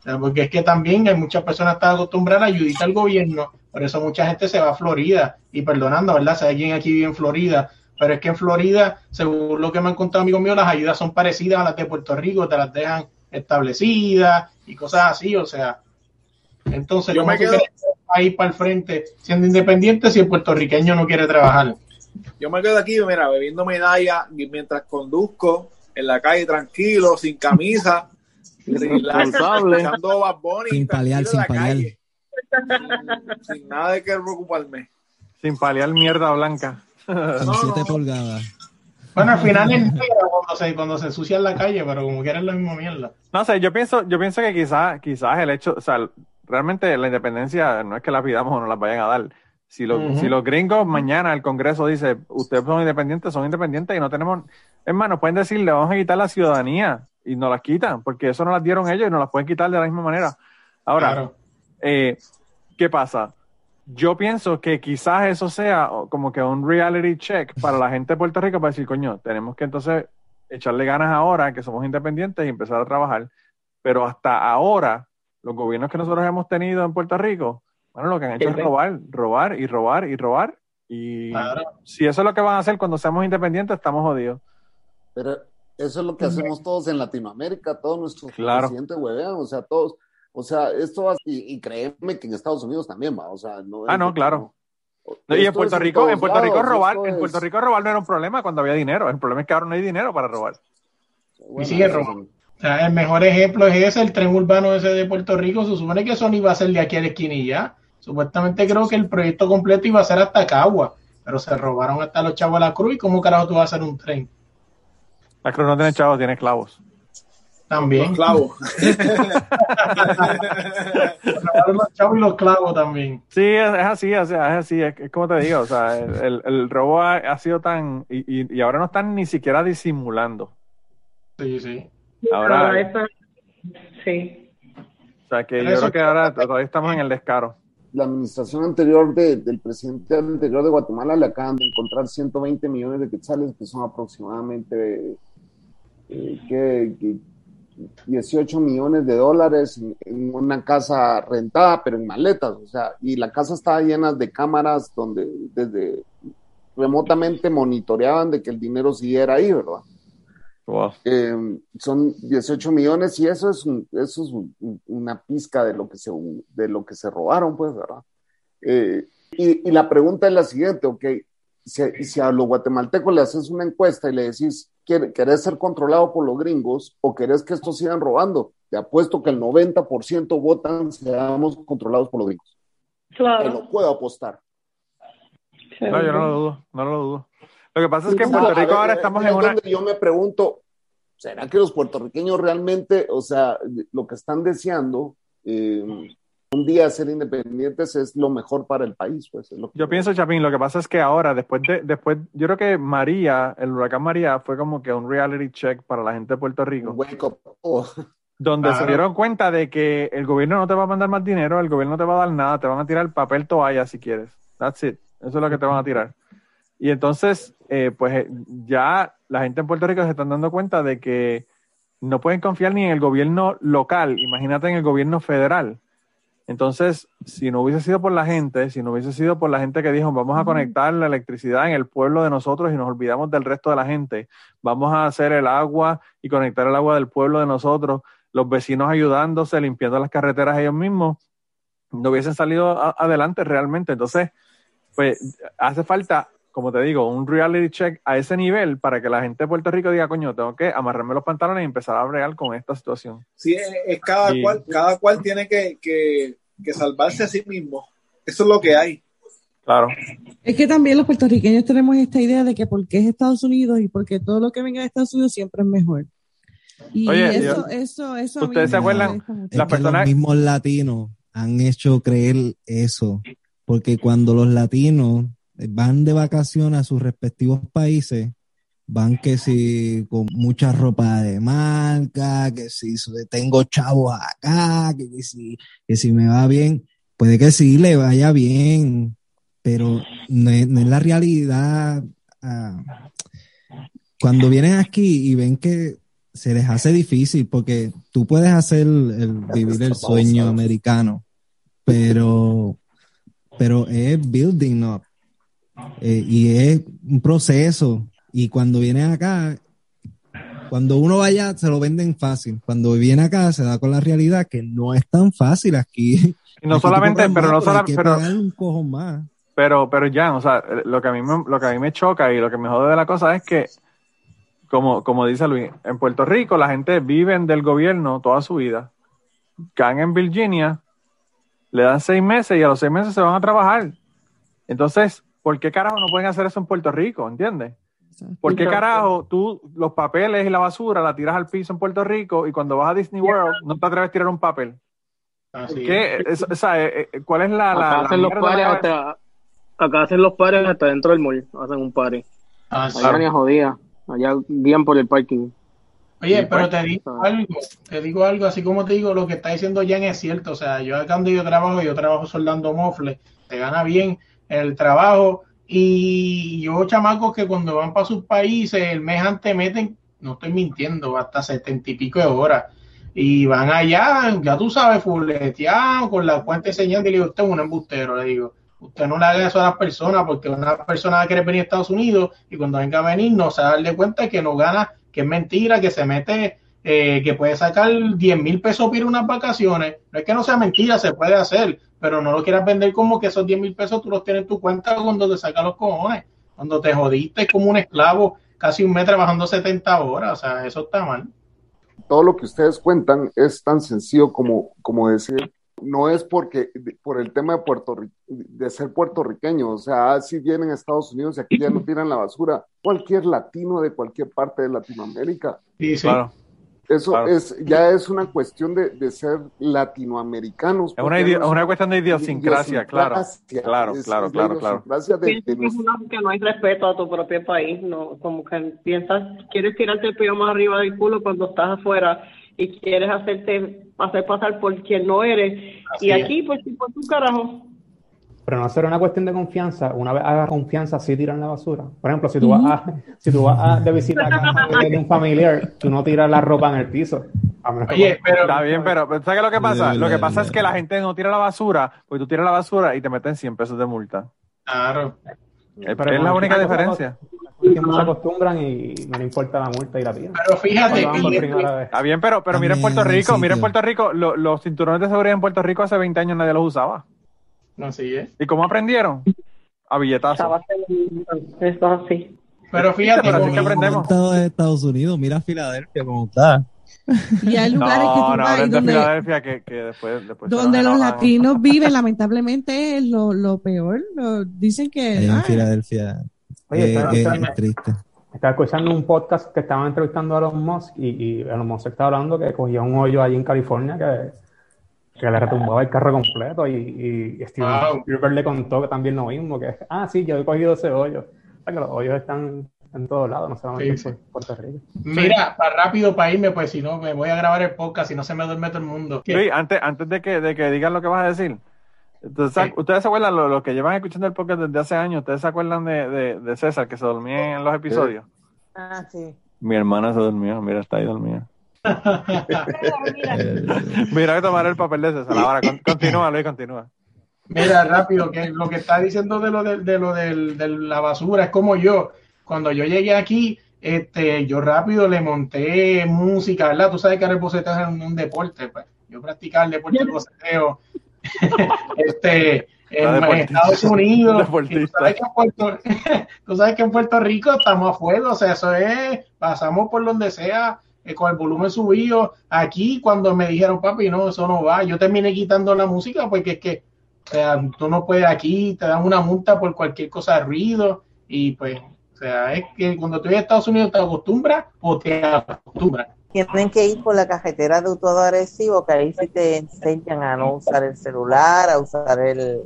O sea, porque es que también hay muchas personas que están acostumbradas a ayudar al gobierno, por eso mucha gente se va a Florida. Y perdonando, ¿verdad? Si alguien aquí vive en Florida, pero es que en Florida, según lo que me han contado amigos míos, las ayudas son parecidas a las de Puerto Rico, te las dejan establecidas y cosas así, o sea. Entonces, Yo ¿cómo me quedo- ir para el frente siendo independiente si el puertorriqueño no quiere trabajar? Yo me quedo aquí, mira, bebiendo medalla y mientras conduzco en la calle tranquilo, sin camisa, Responsable. Sin paliar, sin paliar. calle, sin, sin nada de que preocuparme. Sin paliar mierda blanca. Con 7 pulgadas. Bueno, al final es negro cuando se, cuando se ensucia en la calle, pero como quiera es la misma mierda. No sé, yo pienso, yo pienso que quizás, quizás el hecho, o sea, realmente la independencia no es que la pidamos o no la vayan a dar. Si, los si los gringos mañana el Congreso dice, ustedes son independientes, son independientes y no tenemos, hermano, pueden decir, le vamos a quitar la ciudadanía y no las quitan, porque eso no las dieron ellos y no las pueden quitar de la misma manera. Ahora, Claro. eh, ¿qué pasa? Yo pienso que quizás eso sea como que un reality check para la gente de Puerto Rico para decir, coño, tenemos que entonces echarle ganas ahora que somos independientes y empezar a trabajar. Pero hasta ahora, los gobiernos que nosotros hemos tenido en Puerto Rico, bueno, lo que han hecho es robar, robar y robar y robar. Y Claro. si eso es lo que van a hacer cuando seamos independientes, estamos jodidos. Pero eso es lo que hacemos todos en Latinoamérica, todos nuestros Claro. presidentes huevean, o sea, todos, o sea, esto va, y, y créeme que en Estados Unidos también va, o sea, no Ah, no, claro. no. Y en Puerto Rico, en Puerto Rico lados, robar, en es- Puerto Rico robar no era un problema cuando había dinero. El problema es que ahora no hay dinero para robar. Y sigue robando. O sea, el mejor ejemplo es ese, el tren urbano ese de Puerto Rico. Se supone que eso no iba a ser de aquí a la esquina y ya. Supuestamente creo que el proyecto completo iba a ser hasta Cagua, pero se robaron hasta los chavos a la cruz. ¿Y cómo carajo tú vas a hacer un tren? La cruz no tiene chavos, tiene clavos. También. Los clavos. robaron los chavos y los clavos también. Sí, es, es así, o sea, es así, es, es como te digo, o sea, el, el- el robo ha, ha sido tan, y, y- y ahora no están ni siquiera disimulando. Sí, sí. Ahora, eso- sí. o sea, que yo eso- creo que ahora todavía estamos en el descaro. La administración anterior de- del presidente anterior de Guatemala le acaban de encontrar 120 millones de quetzales, que son aproximadamente eh, ¿qué? ¿Qué? 18 millones de dólares en, en una casa rentada, pero en maletas, o sea, y la casa estaba llena de cámaras donde desde remotamente monitoreaban de que el dinero siguiera ahí, ¿verdad? Wow. Eh, son 18 millones y eso es, un- eso es un- un- una pizca de lo que se, de lo que se robaron, pues, ¿verdad? Eh, y, y la pregunta es la siguiente, ok, si, si a los guatemaltecos le haces una encuesta y le decís, "¿Quiere- ¿querés ser controlado por los gringos o querés que estos sigan robando? Te apuesto que el 90% votan seamos controlados por los gringos. Te Claro. lo puedo apostar. No, yo no lo dudo, no lo dudo. Lo que pasa es que en Puerto Rico ver, ahora eh, estamos es en una... donde yo me pregunto, ¿será que los puertorriqueños realmente, o sea, lo que están deseando, eh, un día ser independientes es lo mejor para el país? Pues, es lo que- Yo pienso, Chapín, lo que pasa es que ahora, después de, después, yo creo que María, el huracán María, fue como que un reality check para la gente de Puerto Rico. Wake up. Oh. donde se dieron cuenta de que el gobierno no te va a mandar más dinero, el gobierno no te va a dar nada, te van a tirar papel toalla si quieres. That's it. Eso es lo que te van a tirar. Y entonces, eh, pues eh, ya la gente en Puerto Rico se están dando cuenta de que no pueden confiar ni en el gobierno local, imagínate en el gobierno federal. Entonces, si no hubiese sido por la gente, si no hubiese sido por la gente que dijo, vamos a conectar la electricidad en el pueblo de nosotros y nos olvidamos del resto de la gente, vamos a hacer el agua y conectar el agua del pueblo de nosotros, los vecinos ayudándose, limpiando las carreteras ellos mismos, no hubiesen salido adelante realmente. Entonces, pues hace falta como te digo, un reality check a ese nivel para que la gente de Puerto Rico diga, coño, tengo que amarrarme los pantalones y empezar a bregar con esta situación. Sí, es, es cada cual, cada cual tiene que, que, que salvarse a sí mismo. Eso es lo que hay. Claro. Es que también los puertorriqueños tenemos esta idea de que porque es Estados Unidos y porque todo lo que venga de Estados Unidos siempre es mejor. Y Oye, eso, yo- eso, eso. ¿Ustedes se acuerdan? los mismos latinos han hecho creer eso, porque cuando los latinos van de vacaciones a sus respectivos países, van que si con mucha ropa de marca, que si tengo chavos acá, que si, que si me va bien, puede que sí le vaya bien, pero no es, la realidad. ah, cuando vienen aquí y ven que se les hace difícil, porque tú puedes hacer vivir el sueño americano, pero, pero es building up eh, y es un proceso. Y cuando vienen acá, cuando uno vaya, se lo venden fácil. Cuando viene acá, se da con la realidad que no es tan fácil aquí. Y no Aquí solamente, pero más, no solamente, pero, un cojón más. pero, pero ya, o sea, lo que a mí me, lo que a mí me choca y lo que me jode de la cosa es que, como, como dice Luis, en Puerto Rico la gente vive del gobierno toda su vida. Caen en Virginia, le dan seis meses y a los seis meses se van a trabajar. Entonces, ¿por qué carajo no pueden hacer eso en Puerto Rico? ¿Entiendes? ¿Por qué carajo tú los papeles y la basura la tiras al piso en Puerto Rico y cuando vas a Disney World no te atreves a tirar un papel? Así ¿Qué? Es- o sea, eh, eh, ¿Cuál es la, la, Acá la hacen los pares hasta, acá hacen los pares hasta dentro del mall, hacen un pare. Ah, Allá ni allá guían por el parking. Oye, pero te digo algo, te digo algo, así como te digo, lo que está diciendo Jan es cierto. O sea, yo acá donde yo trabajo, yo trabajo soldando mofles, te gana bien el trabajo. Y yo, chamacos, que cuando van para sus países, el mes antes meten, no estoy mintiendo, hasta setenta y pico de horas. Y van allá, ya tú sabes, fuleteado, con la cuenta enseñando, y le digo, usted es un embustero, le digo. Usted no le haga eso a las personas, porque una persona va a querer venir a Estados Unidos y cuando venga a venir no se darle cuenta que no gana, que es mentira, que se mete, eh, que puede sacar 10 mil pesos para ir unas vacaciones. No es que no sea mentira, se puede hacer, pero no lo quieras vender como que esos 10 mil pesos tú los tienes en tu cuenta cuando te sacan los cojones, cuando te jodiste como un esclavo casi un mes trabajando 70 horas, o sea, eso está mal. todo lo que ustedes cuentan es tan sencillo como, como decir, no es porque por el tema de Puerto de ser puertorriqueño, o sea, si vienen a Estados Unidos y aquí ya no tiran la basura, cualquier latino de cualquier parte de Latinoamérica. Sí, sí. Claro. Eso Claro. es, ya es una cuestión de, de ser latinoamericanos. Es una, no una cuestión de idiosincrasia, claro. idiosincrasia, Claro, es- claro, es la claro, claro. idiosincrasia de- Pienso de que es una que no hay respeto a tu propio país, no, como que piensas, quieres tirarte el pelo más arriba del culo cuando estás afuera y quieres hacerte hacer pasar por quien no eres Así y es. aquí pues por tu carajo. Pero no será una cuestión de confianza. Una vez hagas confianza, sí tiran la basura. Por ejemplo, si tú vas a, si tú vas a de visita a casa de un familiar, tú no tiras la ropa en el piso. Que- Oye, pero Está bien, pero pero ¿sabes qué es lo que pasa? Lo que pasa es que la gente no tira la basura, pues tú tiras la basura y te meten 100 pesos de multa. claro. Es, Pero es la no, única no, diferencia. el tiempo se acostumbran y no le importa la multa y la tiran. Pero fíjate que-. Está bien, pero, pero mira en Puerto Rico, mira en. Puerto Rico, lo- los cinturones de seguridad en Puerto Rico hace 20 años nadie los usaba. Así es. ¿Y cómo aprendieron? A billetazos. Eso es así. Pero fíjate, Pero así que aprendemos. Estado de Estados Unidos, mira Filadelfia cómo está. Y hay lugares que No, tú no, vas y hablen de donde, Filadelfia que, que después, donde los latinos viven, lamentablemente es lo, lo peor. Lo- dicen que en Filadelfia Oye, eh, está- eh, es triste. Estaba escuchando un podcast que estaban entrevistando a Elon Musk y, y Elon Musk estaba hablando que cogía un hoyo allí en California que, que le retumbaba el carro completo y, y Steven Wow. Spielberg le contó que también lo mismo, que ah, sí, yo he cogido ese hoyo. O sea, que los hoyos están en todos lados, no solamente Sí, en Puerto Rico. Mira, para rápido para irme, pues si no, me voy a grabar el podcast y no se me duerme todo el mundo. Luis, antes, antes de que, de que digan lo que vas a decir, entonces, ¿ustedes se acuerdan, los lo que llevan escuchando el podcast desde hace años, ustedes se acuerdan de, de, de César que se dormía en los episodios? Ah, sí. Mi hermana se durmió, mira, está ahí dormida. Mira, que tomar el papel de César. Ahora, con- continúa, Luis, continúa. Mira, rápido, que lo que está diciendo de lo de, de lo del- de la basura es como yo. Cuando yo llegué aquí, este, yo rápido le monté música, ¿verdad? Tú sabes que ahora el boceteo es un, un deporte, pues. Yo practicaba el deporte del boceteo. este, en, en Estados Unidos. Tú sabes, que en Puerto, tú sabes que en Puerto Rico estamos a fuego, o sea, eso es, pasamos por donde sea, eh, con el volumen subido. Aquí, cuando me dijeron, papi, no, eso no va, yo terminé quitando la música porque es que, o sea, tú no puedes aquí, te dan una multa por cualquier cosa de ruido y pues, o sea, es que cuando tú en Estados Unidos te acostumbras o te acostumbras. Tienen que ir por la carretera de todo agresivo, que ahí sí te enseñan a no usar el celular, a usar el,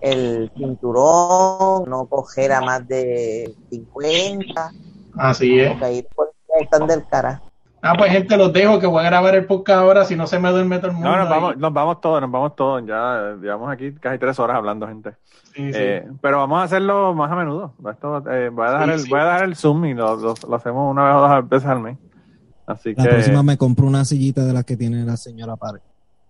el cinturón, no coger a más de 50. Así es. Porque ahí están del cara. Ah, pues gente, los dejo que voy a grabar el podcast ahora, si no se me duerme todo el mundo. No, nos vamos, nos vamos todos, nos vamos todos. Ya llevamos aquí casi tres horas hablando, gente. Sí, sí. Eh, pero vamos a hacerlo más a menudo. Esto, eh, voy, a dejar Sí, el, sí. voy a dejar el Zoom y lo, lo- lo hacemos una vez o dos veces al mes. Así La que próxima me compro una sillita de las que tiene la señora Pare.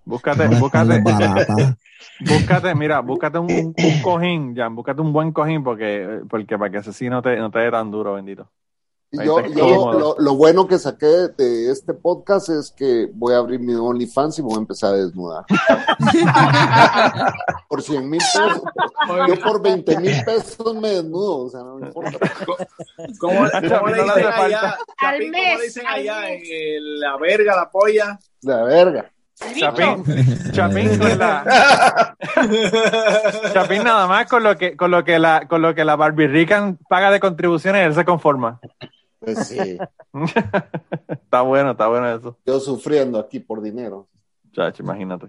búscate, búscate, búscate, mira, búscate un, cojín, Jan, búscate un buen cojín porque, porque para que ese sí no te, no te dé tan duro, bendito. Yo, yo lo, lo bueno que saqué de este podcast es que voy a abrir mi OnlyFans y voy a empezar a desnudar. por 100 mil pesos. Yo por 20 mil pesos me desnudo, o sea, no me importa. ¿Cómo, cómo Chapín, le dicen allá? Chapín, ¿cómo le dicen allá? En el- la verga, la polla. La verga. Chapín, Chapín con la Chapín nada más con lo que con lo que la con lo que la Barbie Rican paga de contribuciones él se conforma. Pues sí. está bueno, está bueno eso. Yo sufriendo aquí por dinero. Chacho, imagínate.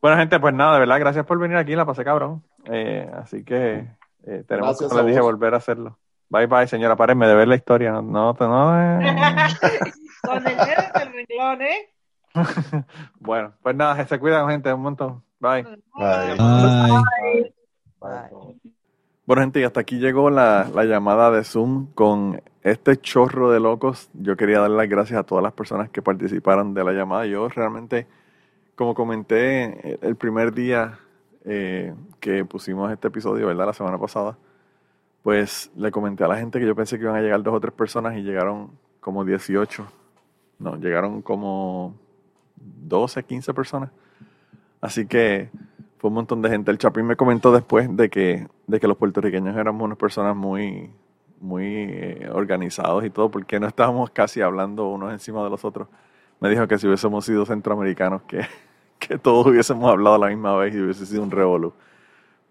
Bueno, gente, pues nada, de verdad, gracias por venir aquí, la pasé cabrón. Eh, así que eh, tenemos, les dije, volver a hacerlo. Bye bye, señora, párenme de ver la historia. No, no, no, eh. Con el dedo en el renglón, ¿eh? Bueno, pues nada, se cuidan, gente, un montón. Bye. Bye. Bueno, gente, y hasta aquí llegó la, la llamada de Zoom con este chorro de locos. Yo quería dar las gracias a todas las personas que participaron de la llamada. Yo realmente, como comenté el primer día eh, que pusimos este episodio, ¿verdad? La semana pasada, pues le comenté a la gente que yo pensé que iban a llegar dos o tres personas y llegaron como 18. No, llegaron como 12, 15 personas. Así que fue un montón de gente. El Chapín me comentó después de que, de que los puertorriqueños éramos unas personas muy, muy eh, organizados y todo, porque no estábamos casi hablando unos encima de los otros. Me dijo que si hubiésemos sido centroamericanos, que, que todos hubiésemos hablado la misma vez y hubiese sido un revolú.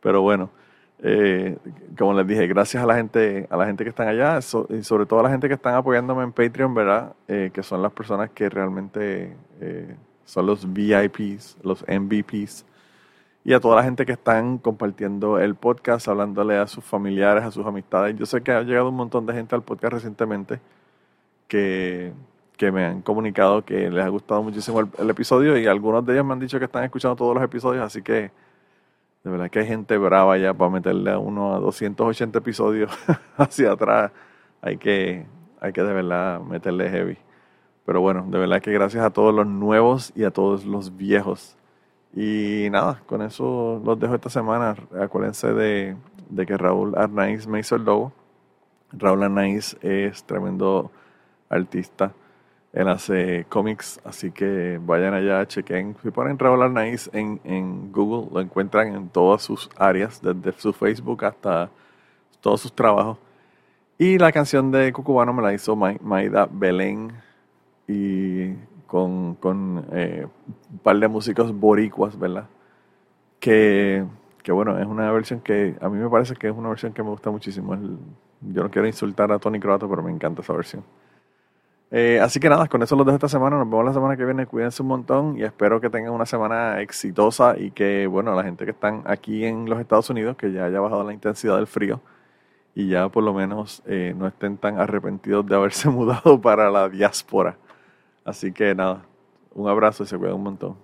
Pero bueno, eh, como les dije, gracias a la gente, a la gente que están allá y sobre todo a la gente que están apoyándome en Patreon, ¿verdad? Eh, que son las personas que realmente son los VIPs, los MVPs y a toda la gente que están compartiendo el podcast, hablándole a sus familiares, a sus amistades. Yo sé que ha llegado un montón de gente al podcast recientemente que, que me han comunicado que les ha gustado muchísimo el, episodio y algunos de ellos me han dicho que están escuchando todos los episodios, así que de verdad que hay gente brava ya para meterle a uno a 280 episodios hacia atrás. Hay que, hay que de verdad meterle heavy. Pero bueno, de verdad que gracias a todos los nuevos y a todos los viejos. Y nada, con eso los dejo esta semana. Acuérdense de, de que Raúl Arnaiz me hizo el logo. Raúl Arnaiz es tremendo artista. Él hace cómics, así que vayan allá, chequen. Si ponen Raúl Arnaiz en, en Google, lo encuentran en todas sus áreas, desde su Facebook hasta todos sus trabajos. Y la canción de Cucubano me la hizo Ma- Maida Belén y con, con eh, un par de músicos boricuas, ¿verdad? Que, que bueno, es una versión que a mí me parece que es una versión que me gusta muchísimo. El- yo no quiero insultar a Tony Croato, pero me encanta esa versión. Eh, así que nada, con eso los dejo esta semana. Nos vemos la semana que viene. Cuídense un montón y espero que tengan una semana exitosa y que, bueno, la gente que están aquí en los Estados Unidos, que ya haya bajado la intensidad del frío y ya por lo menos eh, no estén tan arrepentidos de haberse mudado para la diáspora. Así que nada, un abrazo y se cuidan un montón.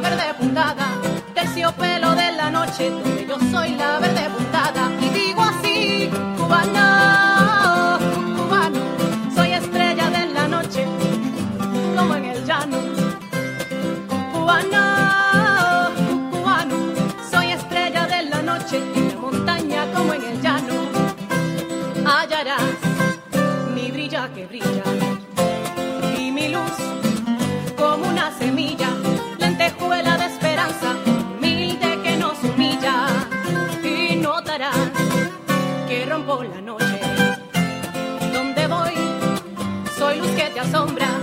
verde puntada, terciopelo de la noche la noche. Donde voy, soy luz que te asombra.